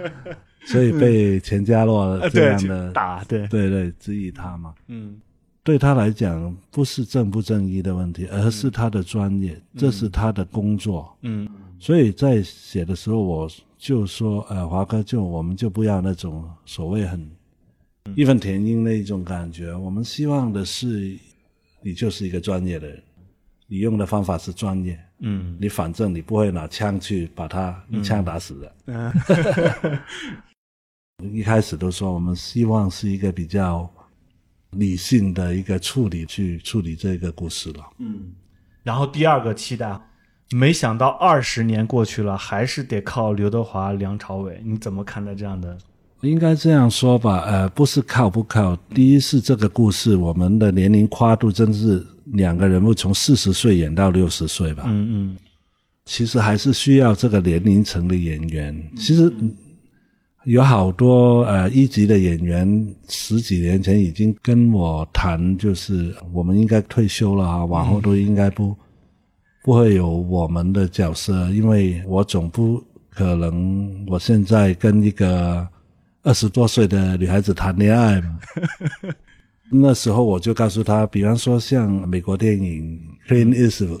所以被钱嘉洛这样的 打对。对对质疑他嘛。嗯。对他来讲，不是正不正义的问题，而是他的专业，这是他的工作。嗯。所以在写的时候，我就说，呃，华哥就我们就不要那种所谓很义愤填膺那一种感觉，我们希望的是你就是一个专业的人，你用的方法是专业，嗯你反正你不会拿枪去把他一枪打死的。嗯 一开始都说我们希望是一个比较理性的一个处理去处理这个故事了。嗯然后第二个期待，没想到二十年过去了，还是得靠刘德华、梁朝伟。你怎么看待这样的？应该这样说吧，呃，不是靠不靠。第一是这个故事，我们的年龄跨度真是两个人物从四十岁演到六十岁吧。嗯嗯其实还是需要这个年龄层的演员。其实嗯有好多呃一级的演员，十几年前已经跟我谈，就是我们应该退休了啊，往后都应该不不会有我们的角色，因为我总不可能我现在跟一个二十多岁的女孩子谈恋爱嘛。那时候我就告诉她，比方说像美国电影《Clint Eastwood》，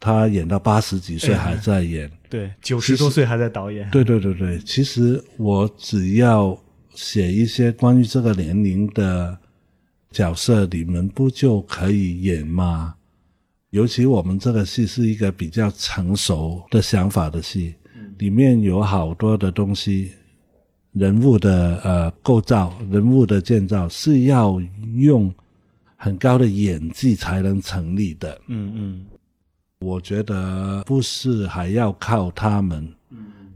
他演到八十几岁还在演。对，九十多岁还在导演。对对对对，其实我只要写一些关于这个年龄的角色，你们不就可以演吗？尤其我们这个戏是一个比较成熟的想法的戏，里面有好多的东西，人物的呃构造、人物的建造是要用很高的演技才能成立的。嗯嗯我觉得不是还要靠他们，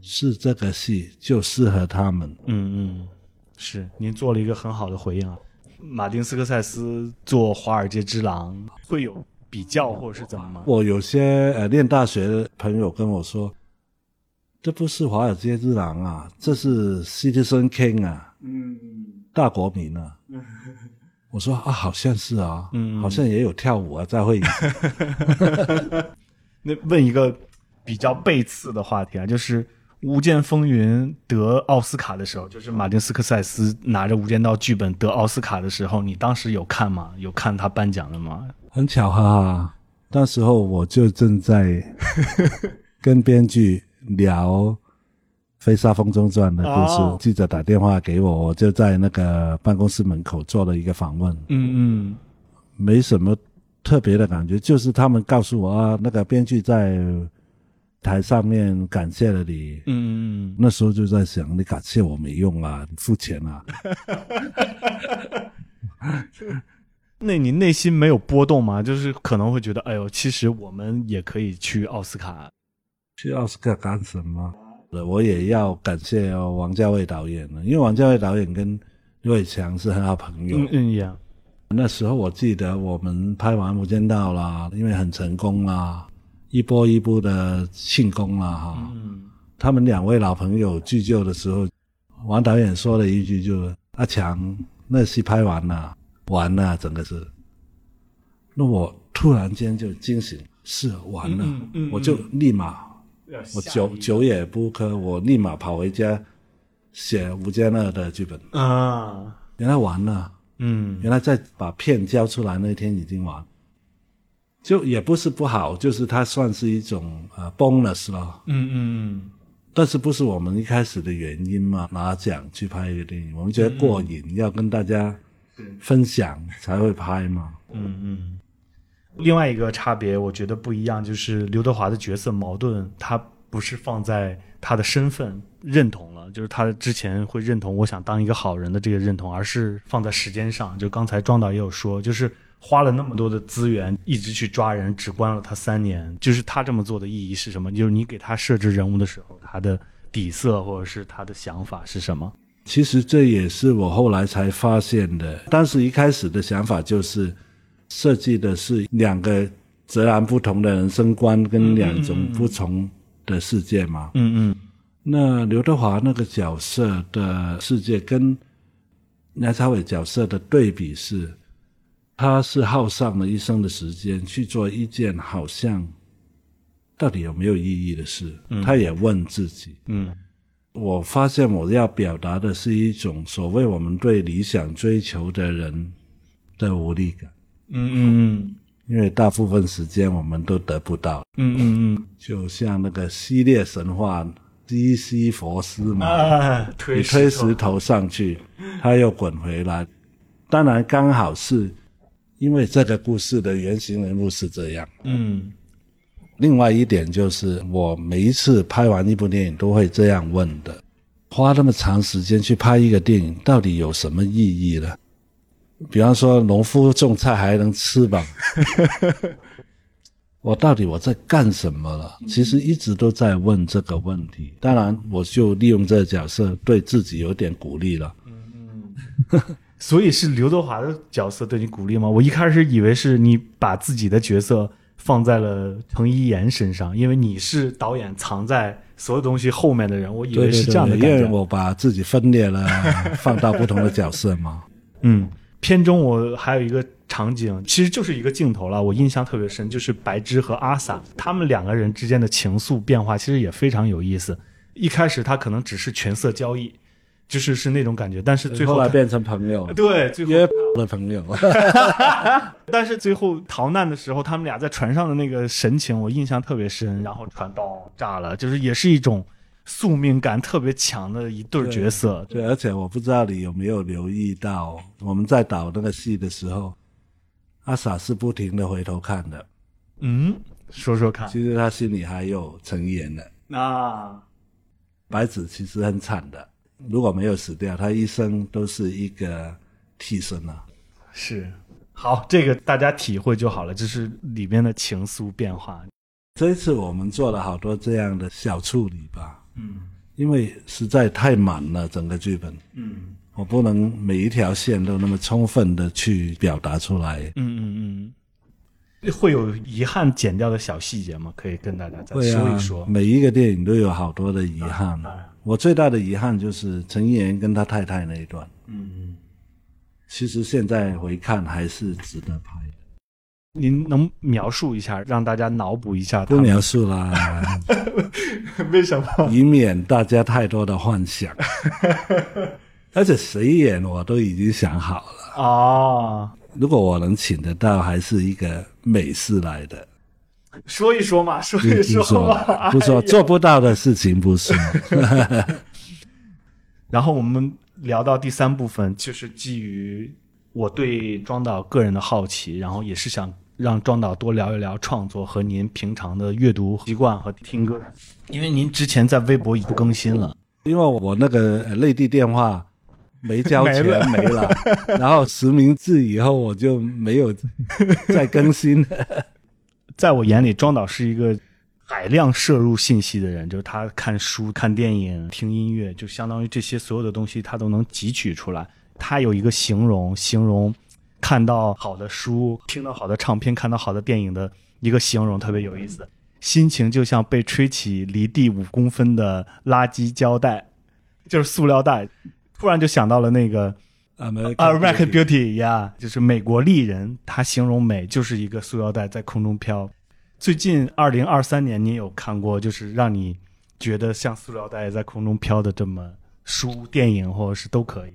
是这个戏就适合他们。嗯嗯，是您做了一个很好的回应啊。马丁斯科塞斯做《华尔街之狼》会有比较或者是怎么吗？我有些呃念大学的朋友跟我说，这不是华尔街之狼啊，这是 Citizen King 啊，嗯，大国民啊。我说啊，好像是啊，嗯好像也有跳舞啊，在会议。那问一个比较背刺的话题啊，就是《无间风云》得奥斯卡的时候，就是马丁斯科塞斯拿着《无间道》剧本得奥斯卡的时候，你当时有看吗？有看他颁奖的吗？很巧哈，那时候我就正在 跟编剧聊《飞沙风中传》的故事，哦记者打电话给我，我就在那个办公室门口做了一个访问，嗯嗯没什么特别的感觉，就是他们告诉我啊，那个编剧在台上面感谢了你。嗯嗯那时候就在想，你感谢我没用啊，你付钱啊。嗯，那你内心没有波动吗？就是可能会觉得，哎呦，其实我们也可以去奥斯卡。去奥斯卡干什么？我也要感谢哦王家卫导演了，因为王家卫导演跟刘伟强是很好朋友。嗯嗯呀，那时候我记得我们拍完《无间道》啦，因为很成功啦，一波一波的庆功啦哈。嗯他们两位老朋友聚旧的时候，王导演说了一句就是：“阿强，那戏拍完了，完了，整个是。”那我突然间就惊醒，是完了，嗯嗯嗯我就立马，我酒酒也不喝，我立马跑回家写《无间道》的剧本。啊，原来完了。嗯原来在把片交出来那天已经完，就也不是不好，就是它算是一种呃 bonus 咯。嗯嗯但是不是我们一开始的原因嘛？拿奖去拍一个电影，我们觉得过瘾，要跟大家分享才会拍嘛。嗯嗯。另外一个差别，我觉得不一样，就是刘德华的角色矛盾，他不是放在他的身份认同了，就是他之前会认同我想当一个好人的这个认同，而是放在时间上。就刚才庄导也有说，就是花了那么多的资源，一直去抓人，只关了他三年，就是他这么做的意义是什么？就是你给他设置人物的时候，他的底色或者是他的想法是什么？其实这也是我后来才发现的。当时一开始的想法就是设计的是两个截然不同的人生观跟两种不同的世界嘛。嗯嗯那刘德华那个角色的世界跟梁朝伟角色的对比是，他是耗上了一生的时间去做一件好像到底有没有意义的事，他也问自己。嗯我发现我要表达的是一种所谓我们对理想追求的人的无力感，嗯嗯嗯。因为大部分时间我们都得不到，嗯嗯嗯。就像那个希腊神话西西佛斯嘛，啊，推你推石头上去，它又滚回来。当然，刚好是因为这个故事的原型人物是这样。嗯另外一点就是，我每一次拍完一部电影都会这样问的：花那么长时间去拍一个电影，到底有什么意义呢？比方说农夫种菜还能吃吧，我到底我在干什么了？其实一直都在问这个问题。当然，我就利用这个角色对自己有点鼓励了。所以是刘德华的角色对你鼓励吗？我一开始以为是你把自己的角色放在了程一言身上，因为你是导演藏在所有东西后面的人，我以为是这样的感觉。因为我把自己分裂了，放到不同的角色嘛。嗯，片中我还有一个场景，其实就是一个镜头了，我印象特别深，就是白芝和阿 sa 他们两个人之间的情愫变化，其实也非常有意思。一开始他可能只是权色交易，就是是那种感觉，但是最后他后来变成朋友，对最后约炮的朋友。但是最后逃难的时候，他们俩在船上的那个神情，我印象特别深。然后船爆炸了，就是也是一种宿命感特别强的一对角色。对，而且我不知道你有没有留意到，我们在导那个戏的时候，阿傻是不停的回头看的。嗯，说说看。其实他心里还有陈一言的。那白子其实很惨的，如果没有死掉，他一生都是一个替身啊。是好，这个大家体会就好了，这是里面的情愫变化。这一次我们做了好多这样的小处理吧，嗯因为实在太满了整个剧本，嗯我不能每一条线都那么充分的去表达出来。嗯嗯嗯，会有遗憾剪掉的小细节吗？可以跟大家再说一说。每一个电影都有好多的遗憾。我最大的遗憾就是陈一言跟他太太那一段，嗯嗯。其实现在回看还是值得拍的。您能描述一下，让大家脑补一下他不？描述啦，为什么？以免大家太多的幻想。而且谁演我都已经想好了。哦，如果我能请得到，还是一个美式来的，说一说嘛，说一说嘛。不说哎做不到的事情不说。然后我们聊到第三部分，就是基于我对庄导个人的好奇，然后也是想让庄导多聊一聊创作和您平常的阅读习惯和听歌，因为您之前在微博已不更新了。因为我那个呃内地电话没交钱没了没了，然后实名制以后我就没有再更新。在我眼里，庄导是一个海量摄入信息的人，就是他看书、看电影、听音乐，就相当于这些所有的东西，他都能汲取出来。他有一个形容，形容看到好的书、听到好的唱片、看到好的电影的一个形容，特别有意思。心情就像被吹起离地五公分的垃圾胶带，就是塑料袋。突然就想到了那个啊，，American Beauty 呀、就是美国丽人，他形容美就是一个塑料袋在空中飘。最近二零二三年，你有看过就是让你觉得像塑料袋在空中飘的这么书、电影，或者是都可以？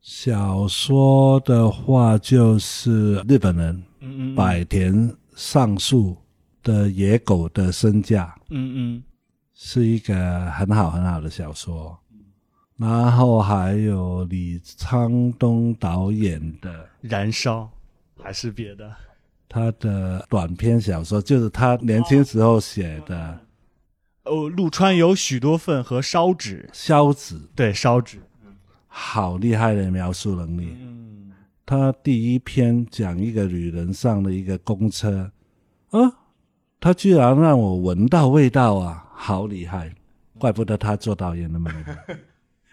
小说的话，就是日本人嗯嗯百田上树的《野狗的身价》嗯嗯是一个很好很好的小说。然后还有李沧东导演的燃烧还是别的？他的短篇小说，就是他年轻时候写的哦，陆川有许多份和烧纸，《烧纸》，对烧纸。好厉害的描述能力。嗯，他第一篇讲一个女人上了一个公车，啊，他居然让我闻到味道啊，好厉害！怪不得他做导演那么厉害。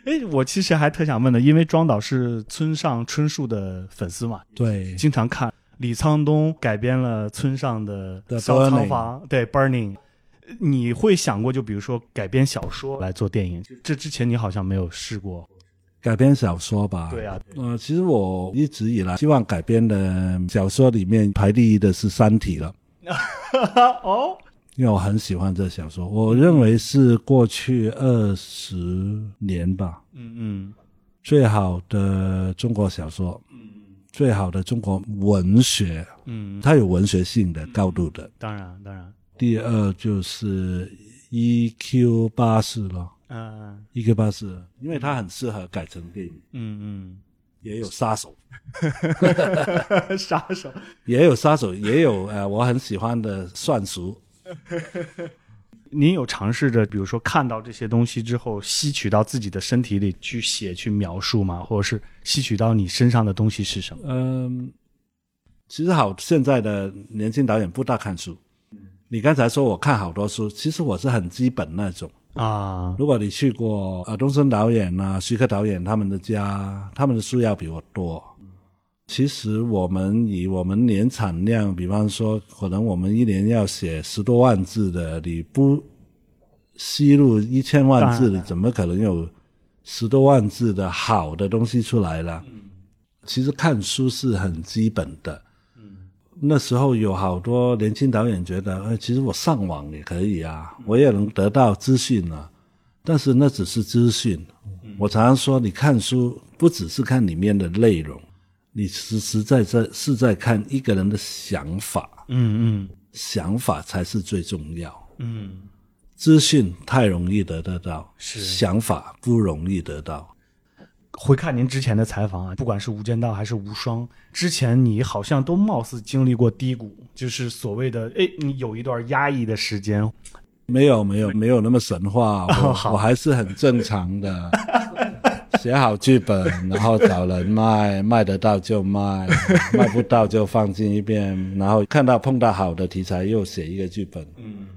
哎，我其实还特想问的，因为庄导是村上春树的粉丝嘛，对，经常看李沧东改编了村上的的《小仓房》，对《Burning》。你会想过，就比如说改编小说来做电影，这之前你好像没有试过。改编小说吧。对啊，呃，其实我一直以来希望改编的小说里面排第一的是《三体》了，哦，因为我很喜欢这小说，我认为是过去二十年吧嗯嗯最好的中国小说，嗯最好的中国文学，嗯，它有文学性的高度的。当然当然，第二就是 EQ 八四了嗯，EQ 八四，因为它很适合改成电影，嗯嗯也有杀手，嗯，杀手，也有杀手，也有呃我很喜欢的算术。您有尝试着，比如说看到这些东西之后，吸取到自己的身体里去写、去描述吗？或者是吸取到你身上的东西是什么？嗯，其实好，现在的年轻导演不大看书。你刚才说我看好多书，其实我是很基本那种。啊，如果你去过呃东森导演啊、徐克导演他们的家，他们的书要比我多。其实我们以我们年产量，比方说，可能我们一年要写十多万字的，你不吸入一千万字，你怎么可能有十多万字的好的东西出来了？其实看书是很基本的。那时候有好多年轻导演觉得，哎，其实我上网也可以啊，我也能得到资讯啊。但是那只是资讯。我常常说，你看书不只是看里面的内容，你实实在在是在看一个人的想法，嗯嗯想法才是最重要。嗯，资讯太容易得得到，是想法不容易得到。回看您之前的采访啊，不管是《无间道》还是《无双》，之前你好像都貌似经历过低谷，就是所谓的哎，你有一段压抑的时间。没有没有没有那么神话，我还是很正常的，写好剧本，然后找人卖，卖得到就卖，卖不到就放进一边，然后看到碰到好的题材又写一个剧本，嗯，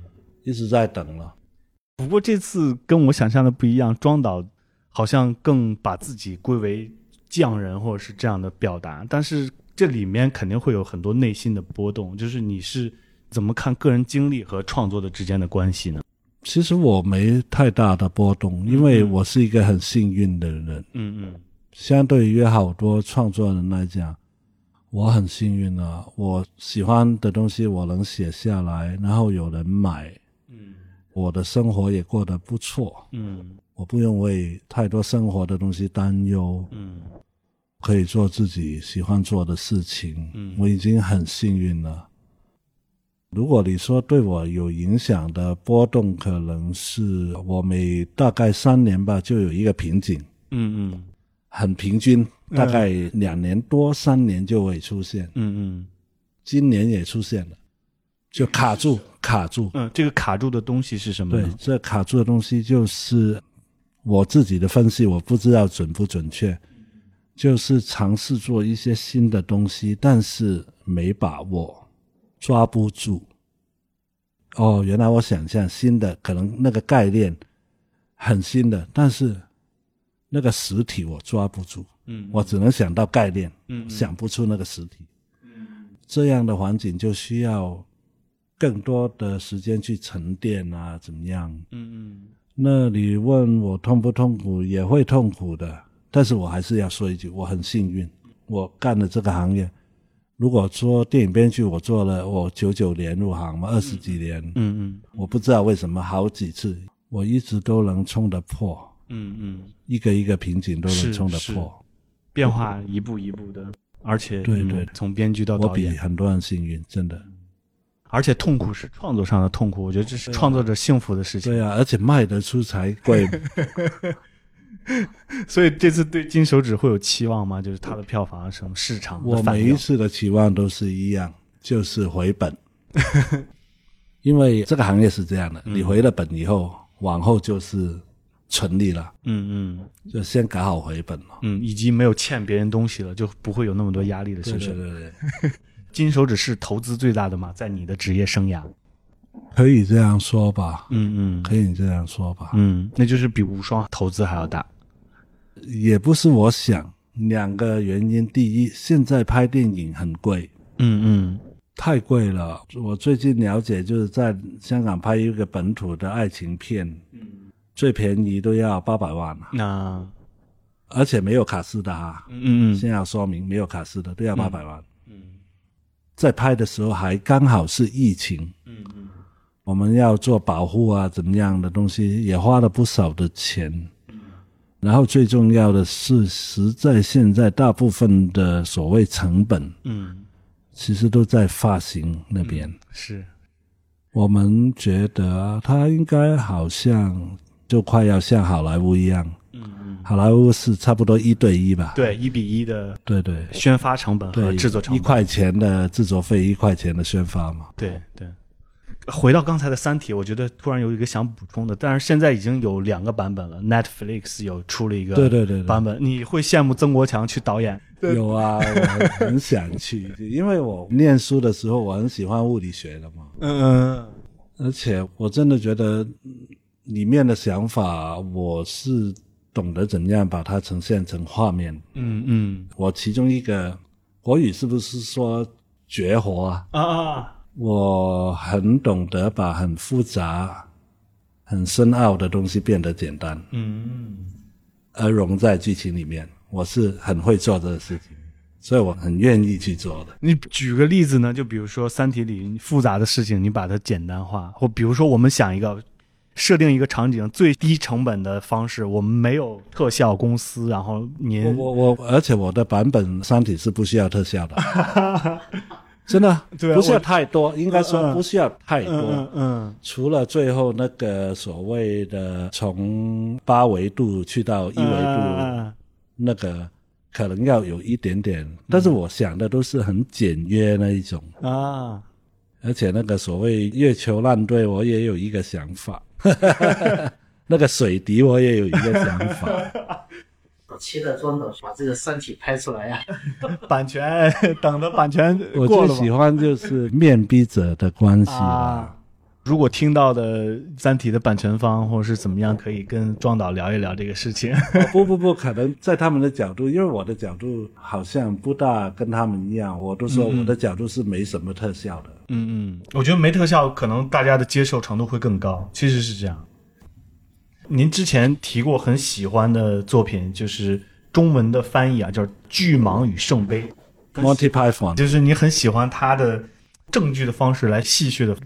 一直在等了。不过这次跟我想象的不一样，庄导好像更把自己归为匠人或者是这样的表达，但是这里面肯定会有很多内心的波动，就是你是怎么看个人经历和创作的之间的关系呢？其实我没太大的波动，因为我是一个很幸运的人，嗯嗯相对于好多创作人来讲，我很幸运啊。我喜欢的东西我能写下来，然后有人买，嗯我的生活也过得不错。嗯我不用为太多生活的东西担忧，嗯可以做自己喜欢做的事情。嗯我已经很幸运了。如果你说对我有影响的波动，可能是我每大概三年吧就有一个瓶颈，嗯嗯很平均，大概两年多三年就会出现。嗯嗯今年也出现了，就卡住卡住。嗯，这个卡住的东西是什么对？，这卡住的东西就是我自己的分析，我不知道准不准确，就是尝试做一些新的东西，但是没把握，抓不住。哦，原来我想象新的，可能那个概念很新的，但是那个实体我抓不住，嗯我只能想到概念，嗯想不出那个实体。嗯这样的环境就需要更多的时间去沉淀啊，怎么样？嗯那你问我痛不痛苦，也会痛苦的。但是我还是要说一句，我很幸运，我干了这个行业。如果说电影编剧，我做了，我九九年入行嘛，二十几年，嗯嗯我不知道为什么好几次，我一直都能冲得破，嗯嗯，一个一个瓶颈都能冲得破。变化一步一步的，而且嗯对对从编剧到我比导演，很多人幸运，真的。而且痛苦是创作上的痛苦，我觉得这是创作者幸福的事情。对啊，而且卖得出才贵。所以这次对金手指会有期望吗？就是它的票房啊什么市场我每一次的期望都是一样，就是回本。因为这个行业是这样的，你回了本以后，往后就是纯利了，嗯嗯就先搞好回本了。嗯，以及没有欠别人东西了，就不会有那么多压力了，是对不是？对对对，金手指是投资最大的嘛，在你的职业生涯。可以这样说吧，嗯嗯可以这样说吧。嗯，那就是比无双投资还要大。也不是我想，两个原因。第一，现在拍电影很贵，嗯嗯太贵了。我最近了解，就是在香港拍一个本土的爱情片，最便宜都要八百万了，那而且没有卡斯的哈。嗯嗯先要说明，没有卡斯的都要八百万。嗯在拍的时候还刚好是疫情，嗯嗯我们要做保护啊，怎么样的东西也花了不少的钱。然后最重要的是，实在现在大部分的所谓成本，嗯，其实都在发行那边。是我们觉得它应该好像就快要像好莱坞一样，嗯嗯，好莱坞是差不多一对一吧？对，一比一的对对宣发成本和对，制作成本。一块钱的制作费，一块钱的宣发嘛。对对，回到刚才的《三体》，我觉得突然有一个想补充的，但是现在已经有两个版本了，Netflix 有出了一个对对对对版本，你会羡慕曾国强去导演？有啊，我很很想去，因为我念书的时候我很喜欢物理学的嘛，嗯嗯而且我真的觉得嗯里面的想法，我是懂得怎样把它呈现成画面。嗯嗯我其中一个国语是不是说绝活啊？啊啊，我很懂得把很复杂、很深奥的东西变得简单，嗯而融在剧情里面。我是很会做这个事情，所以我很愿意去做的。你举个例子呢？就比如说《三体》里复杂的事情，你把它简单化，或比如说我们想一个设定一个场景，最低成本的方式，我们没有特效公司，然后您我我我，而且我的版本《三体》是不需要特效的，真的，对啊不需要太多，应该说不需要太多。嗯嗯除了最后那个所谓的从八维度去到一维度，嗯那个可能要有一点点，但是我想的都是很简约那一种，嗯啊，而且那个所谓月球烂队，我也有一个想法，那个水滴我也有一个想法，期待庄导把这个《三体》拍出来呀、版权等着版权我 过了吧最喜欢就是面壁者的关系啦。啊。如果听到的《三体》的版权方或者是怎么样，可以跟庄导聊一聊这个事情。不不不，可能在他们的角度，因为我的角度好像不大跟他们一样，我都说我的角度是没什么特效的。嗯嗯，我觉得没特效，可能大家的接受程度会更高。其实是这样。您之前提过很喜欢的作品，就是中文的翻译啊，叫《巨蟒与圣杯》，Monty Python，就是你很喜欢他的正剧的方式来戏谑的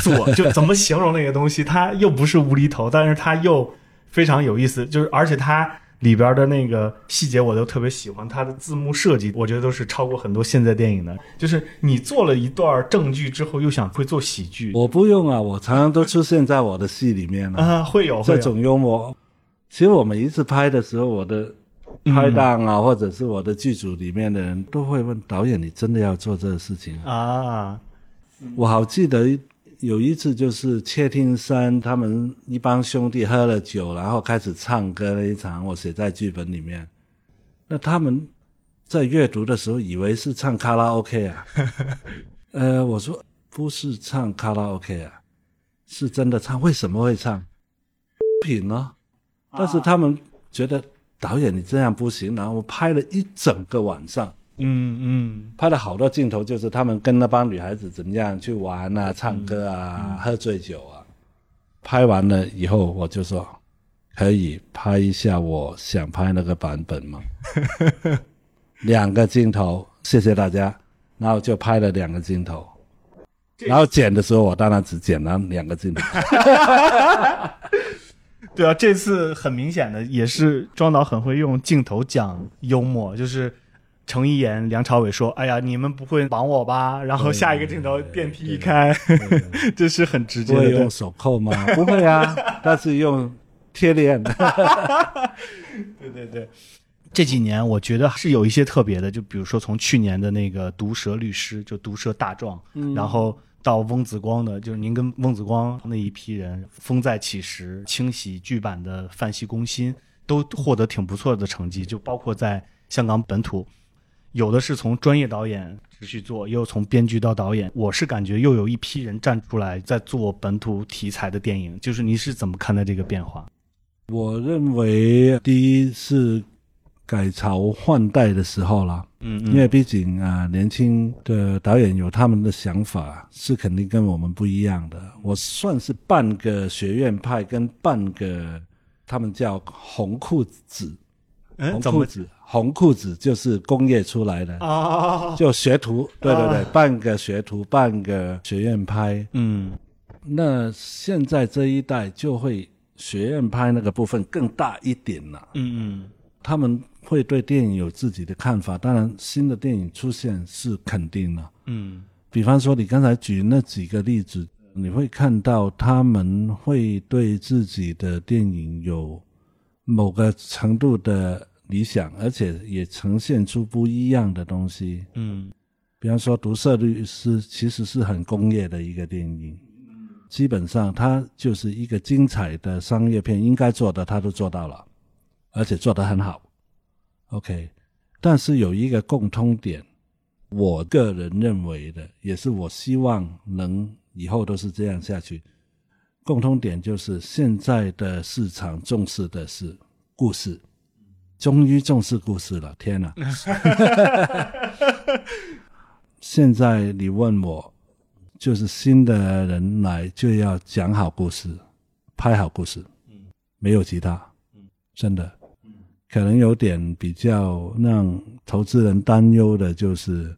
做，就怎么形容那个东西，它又不是无厘头，但是它又非常有意思，就是而且它里边的那个细节我都特别喜欢，它的字幕设计我觉得都是超过很多现在电影的。就是你做了一段正剧之后，又想会做喜剧，我不用啊，我常常都出现在我的戏里面啊。啊会有会有这种幽默，其实我每一次拍的时候，我的拍档啊，或者是我的剧组里面的人都会问导演：“你真的要做这个事情？”啊，我好记得有一次，就是窃听山他们一帮兄弟喝了酒，然后开始唱歌那一场，我写在剧本里面。那他们在阅读的时候以为是唱卡拉 OK 啊，呃，我说不是唱卡拉 OK 啊，是真的唱。为什么会唱？品呢？但是他们觉得导演你这样不行，然后我拍了一整个晚上。嗯嗯拍了好多镜头，就是他们跟那帮女孩子怎么样去玩啊、唱歌啊、喝醉酒啊。拍完了以后，我就说可以拍一下我想拍那个版本吗？两个镜头，谢谢大家。然后就拍了两个镜头，然后剪的时候，我当然只剪了两个镜头。对啊，这次很明显的也是庄导很会用镜头讲幽默，就是程一言、梁朝伟说：“哎呀，你们不会绑我吧？”然后下一个镜头电梯一开，这是很直接的。会用手扣吗？不会啊，但是用贴链。对对对，这几年我觉得是有一些特别的，就比如说从去年的那个《毒舌律师》，就《毒舌大壮》，然后到翁子光的，就是您跟翁子光那一批人，《风再起时》、清洗剧版的《范西攻心》都获得挺不错的成绩，就包括在香港本土。有的是从专业导演持续做，也有从编剧到导演。我是感觉又有一批人站出来在做本土题材的电影，就是你是怎么看待这个变化？我认为第一是改朝换代的时候了，嗯因为毕竟啊，年轻的导演有他们的想法，是肯定跟我们不一样的。我算是半个学院派，跟半个他们叫红裤子，嗯，怎么红裤子，红裤子就是工业出来的，啊？就学徒，对对对，半个学徒，半个学院派。嗯那现在这一代就会学院派那个部分更大一点了。嗯嗯他们会对电影有自己的看法，当然新的电影出现是肯定了。嗯比方说你刚才举那几个例子，你会看到他们会对自己的电影有某个程度的理想，而且也呈现出不一样的东西。嗯比方说《毒色律师》其实是很工业的一个电影，基本上它就是一个精彩的商业片，应该做的它都做到了，而且做得很好。OK，但是有一个共通点，我个人认为的，也是我希望能以后都是这样下去。共通点就是现在的市场重视的是故事，终于重视故事了。天哪！现在你问我，就是新的人来就要讲好故事，拍好故事，没有其他，真的，可能有点比较让投资人担忧的就是，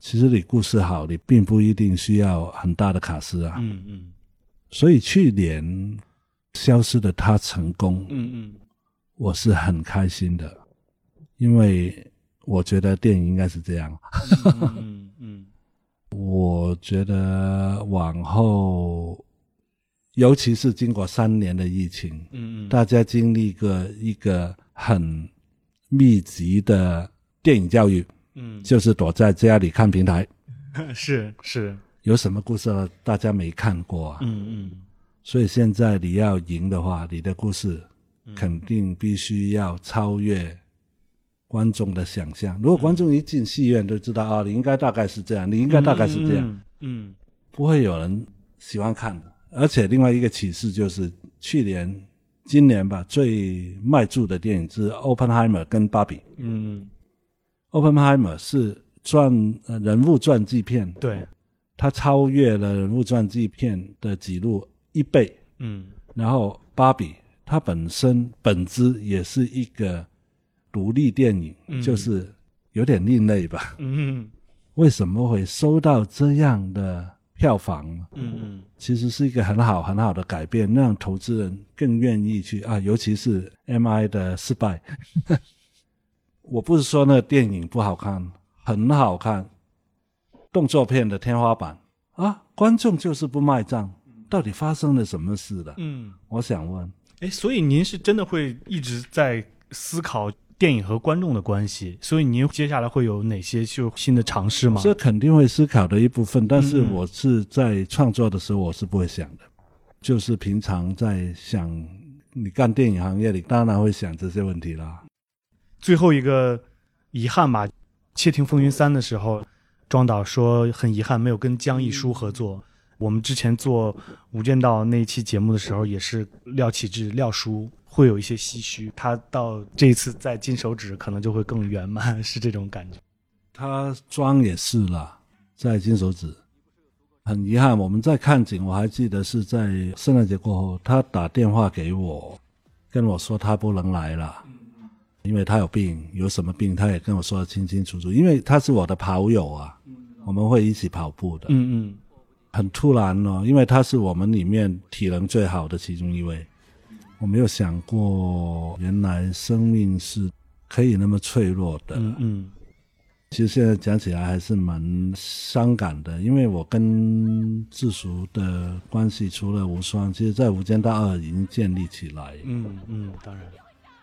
其实你故事好，你并不一定需要很大的卡司啊。嗯嗯所以去年《消失的他》成功，嗯嗯我是很开心的，因为我觉得电影应该是这样。嗯嗯 我觉得往后，尤其是经过三年的疫情，嗯嗯。大家经历过一个很密集的电影教育，嗯。就是躲在家里看平台，嗯，是是，有什么故事大家没看过啊？嗯嗯。所以现在你要赢的话，你的故事肯定必须要超越观众的想象。如果观众一进戏院就知道啊，你应该大概是这样，你应该大概是这样，嗯嗯不会有人喜欢看的。而且另外一个启示就是，去年、今年吧，最卖座的电影是《Oppenheimer》跟《芭比》。嗯，Oppenheimer 是传呃人物传记片，对，它超越了人物传记片的记录一倍。嗯然后芭比它本身本质也是一个独立电影，嗯就是有点另类吧。嗯为什么会收到这样的票房嗯？嗯其实是一个很好很好的改变，让投资人更愿意去啊，尤其是 MI 的失败。我不是说那个电影不好看，很好看，动作片的天花板啊，观众就是不卖账，到底发生了什么事了？嗯，我想问，哎，所以您是真的会一直在思考电影和观众的关系，所以您接下来会有哪些就新的尝试吗？这肯定会思考的一部分，但是嗯我是在创作的时候我是不会想的，就是平常在想，你干电影行业里当然会想这些问题啦。最后一个遗憾吧，《窃听风云三》的时候，庄导说很遗憾没有跟江一书合作。我们之前做《无间道》那一期节目的时候，也是廖启智、廖叔会有一些唏嘘，他到这一次在金手指可能就会更圆满，是这种感觉。他妆也是了，在金手指。很遗憾，我们在看景，我还记得是在圣诞节过后，他打电话给我，跟我说他不能来了，因为他有病，有什么病他也跟我说得清清楚楚。因为他是我的跑友啊，我们会一起跑步的。嗯嗯很突然哦，因为他是我们里面体能最好的其中一位。我没有想过，原来生命是可以那么脆弱的。嗯嗯其实现在讲起来还是蛮伤感的，因为我跟智叔的关系除了无双，其实在《无间道二》已经建立起来。嗯嗯，当然，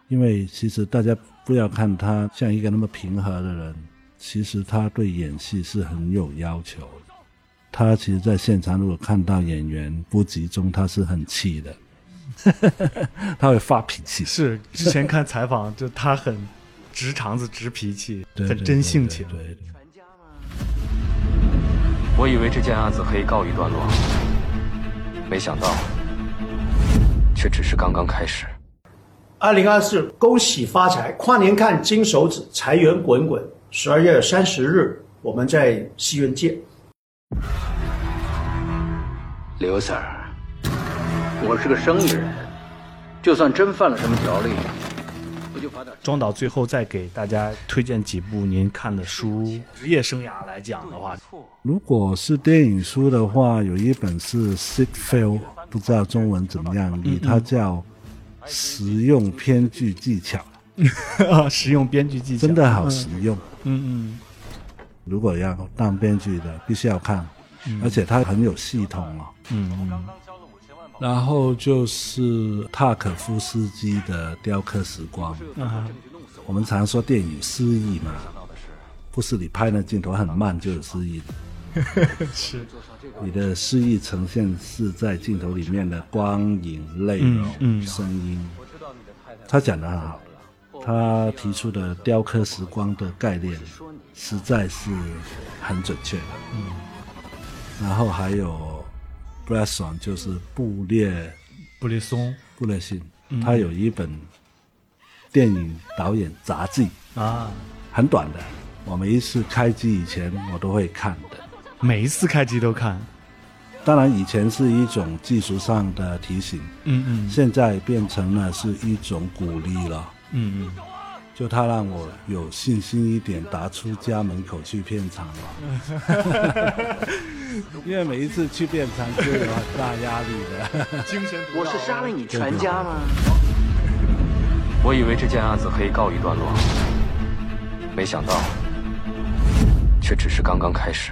因为其实大家不要看他像一个那么平和的人，其实他对演戏是很有要求的。他其实，在现场如果看到演员不集中，他是很气的，他会发脾气。是之前看采访，就他很直肠子、直脾气，很真性情。对对对我以为这件案子可以告一段落，没想到却只是刚刚开始。二零二四，恭喜发财！跨年看金手指，财源滚滚。十二月三十日，我们在戏院见。刘 Sir，我是个生意人，就算真犯了什么条例，不就罚点庄导最后再给大家推荐几部您看的书。职业生涯来讲的话，如果是电影书的话，有一本是 Sick Fail，不知道中文怎么样译，它叫 《实用编剧技巧实用编剧技》，巧真的好实用。嗯嗯如果要当编剧的，必须要看，而且它很有系统哦。嗯嗯然后就是塔可夫斯基的《雕刻时光》。嗯啊我们常说电影诗意嘛，不是你拍那镜头很慢就有诗意的。是，你的诗意呈现是在镜头里面的光影、内容、嗯嗯声音。他讲的很好，他提出的雕刻时光的概念，实在是很准确的。嗯，然后还有 Bresson，就是布列布列松。布列辛，他有一本电影导演杂记，啊，很短的，我每一次开机以前我都会看的。每一次开机都看。当然，以前是一种技术上的提醒，嗯嗯。现在变成了是一种鼓励了。嗯嗯，就他让我有信心一点，打出家门口去片场了。因为每一次去片场都有很大压力的。精神我是杀了你全家吗？我以为这件案子可以告一段落，没想到，却只是刚刚开始。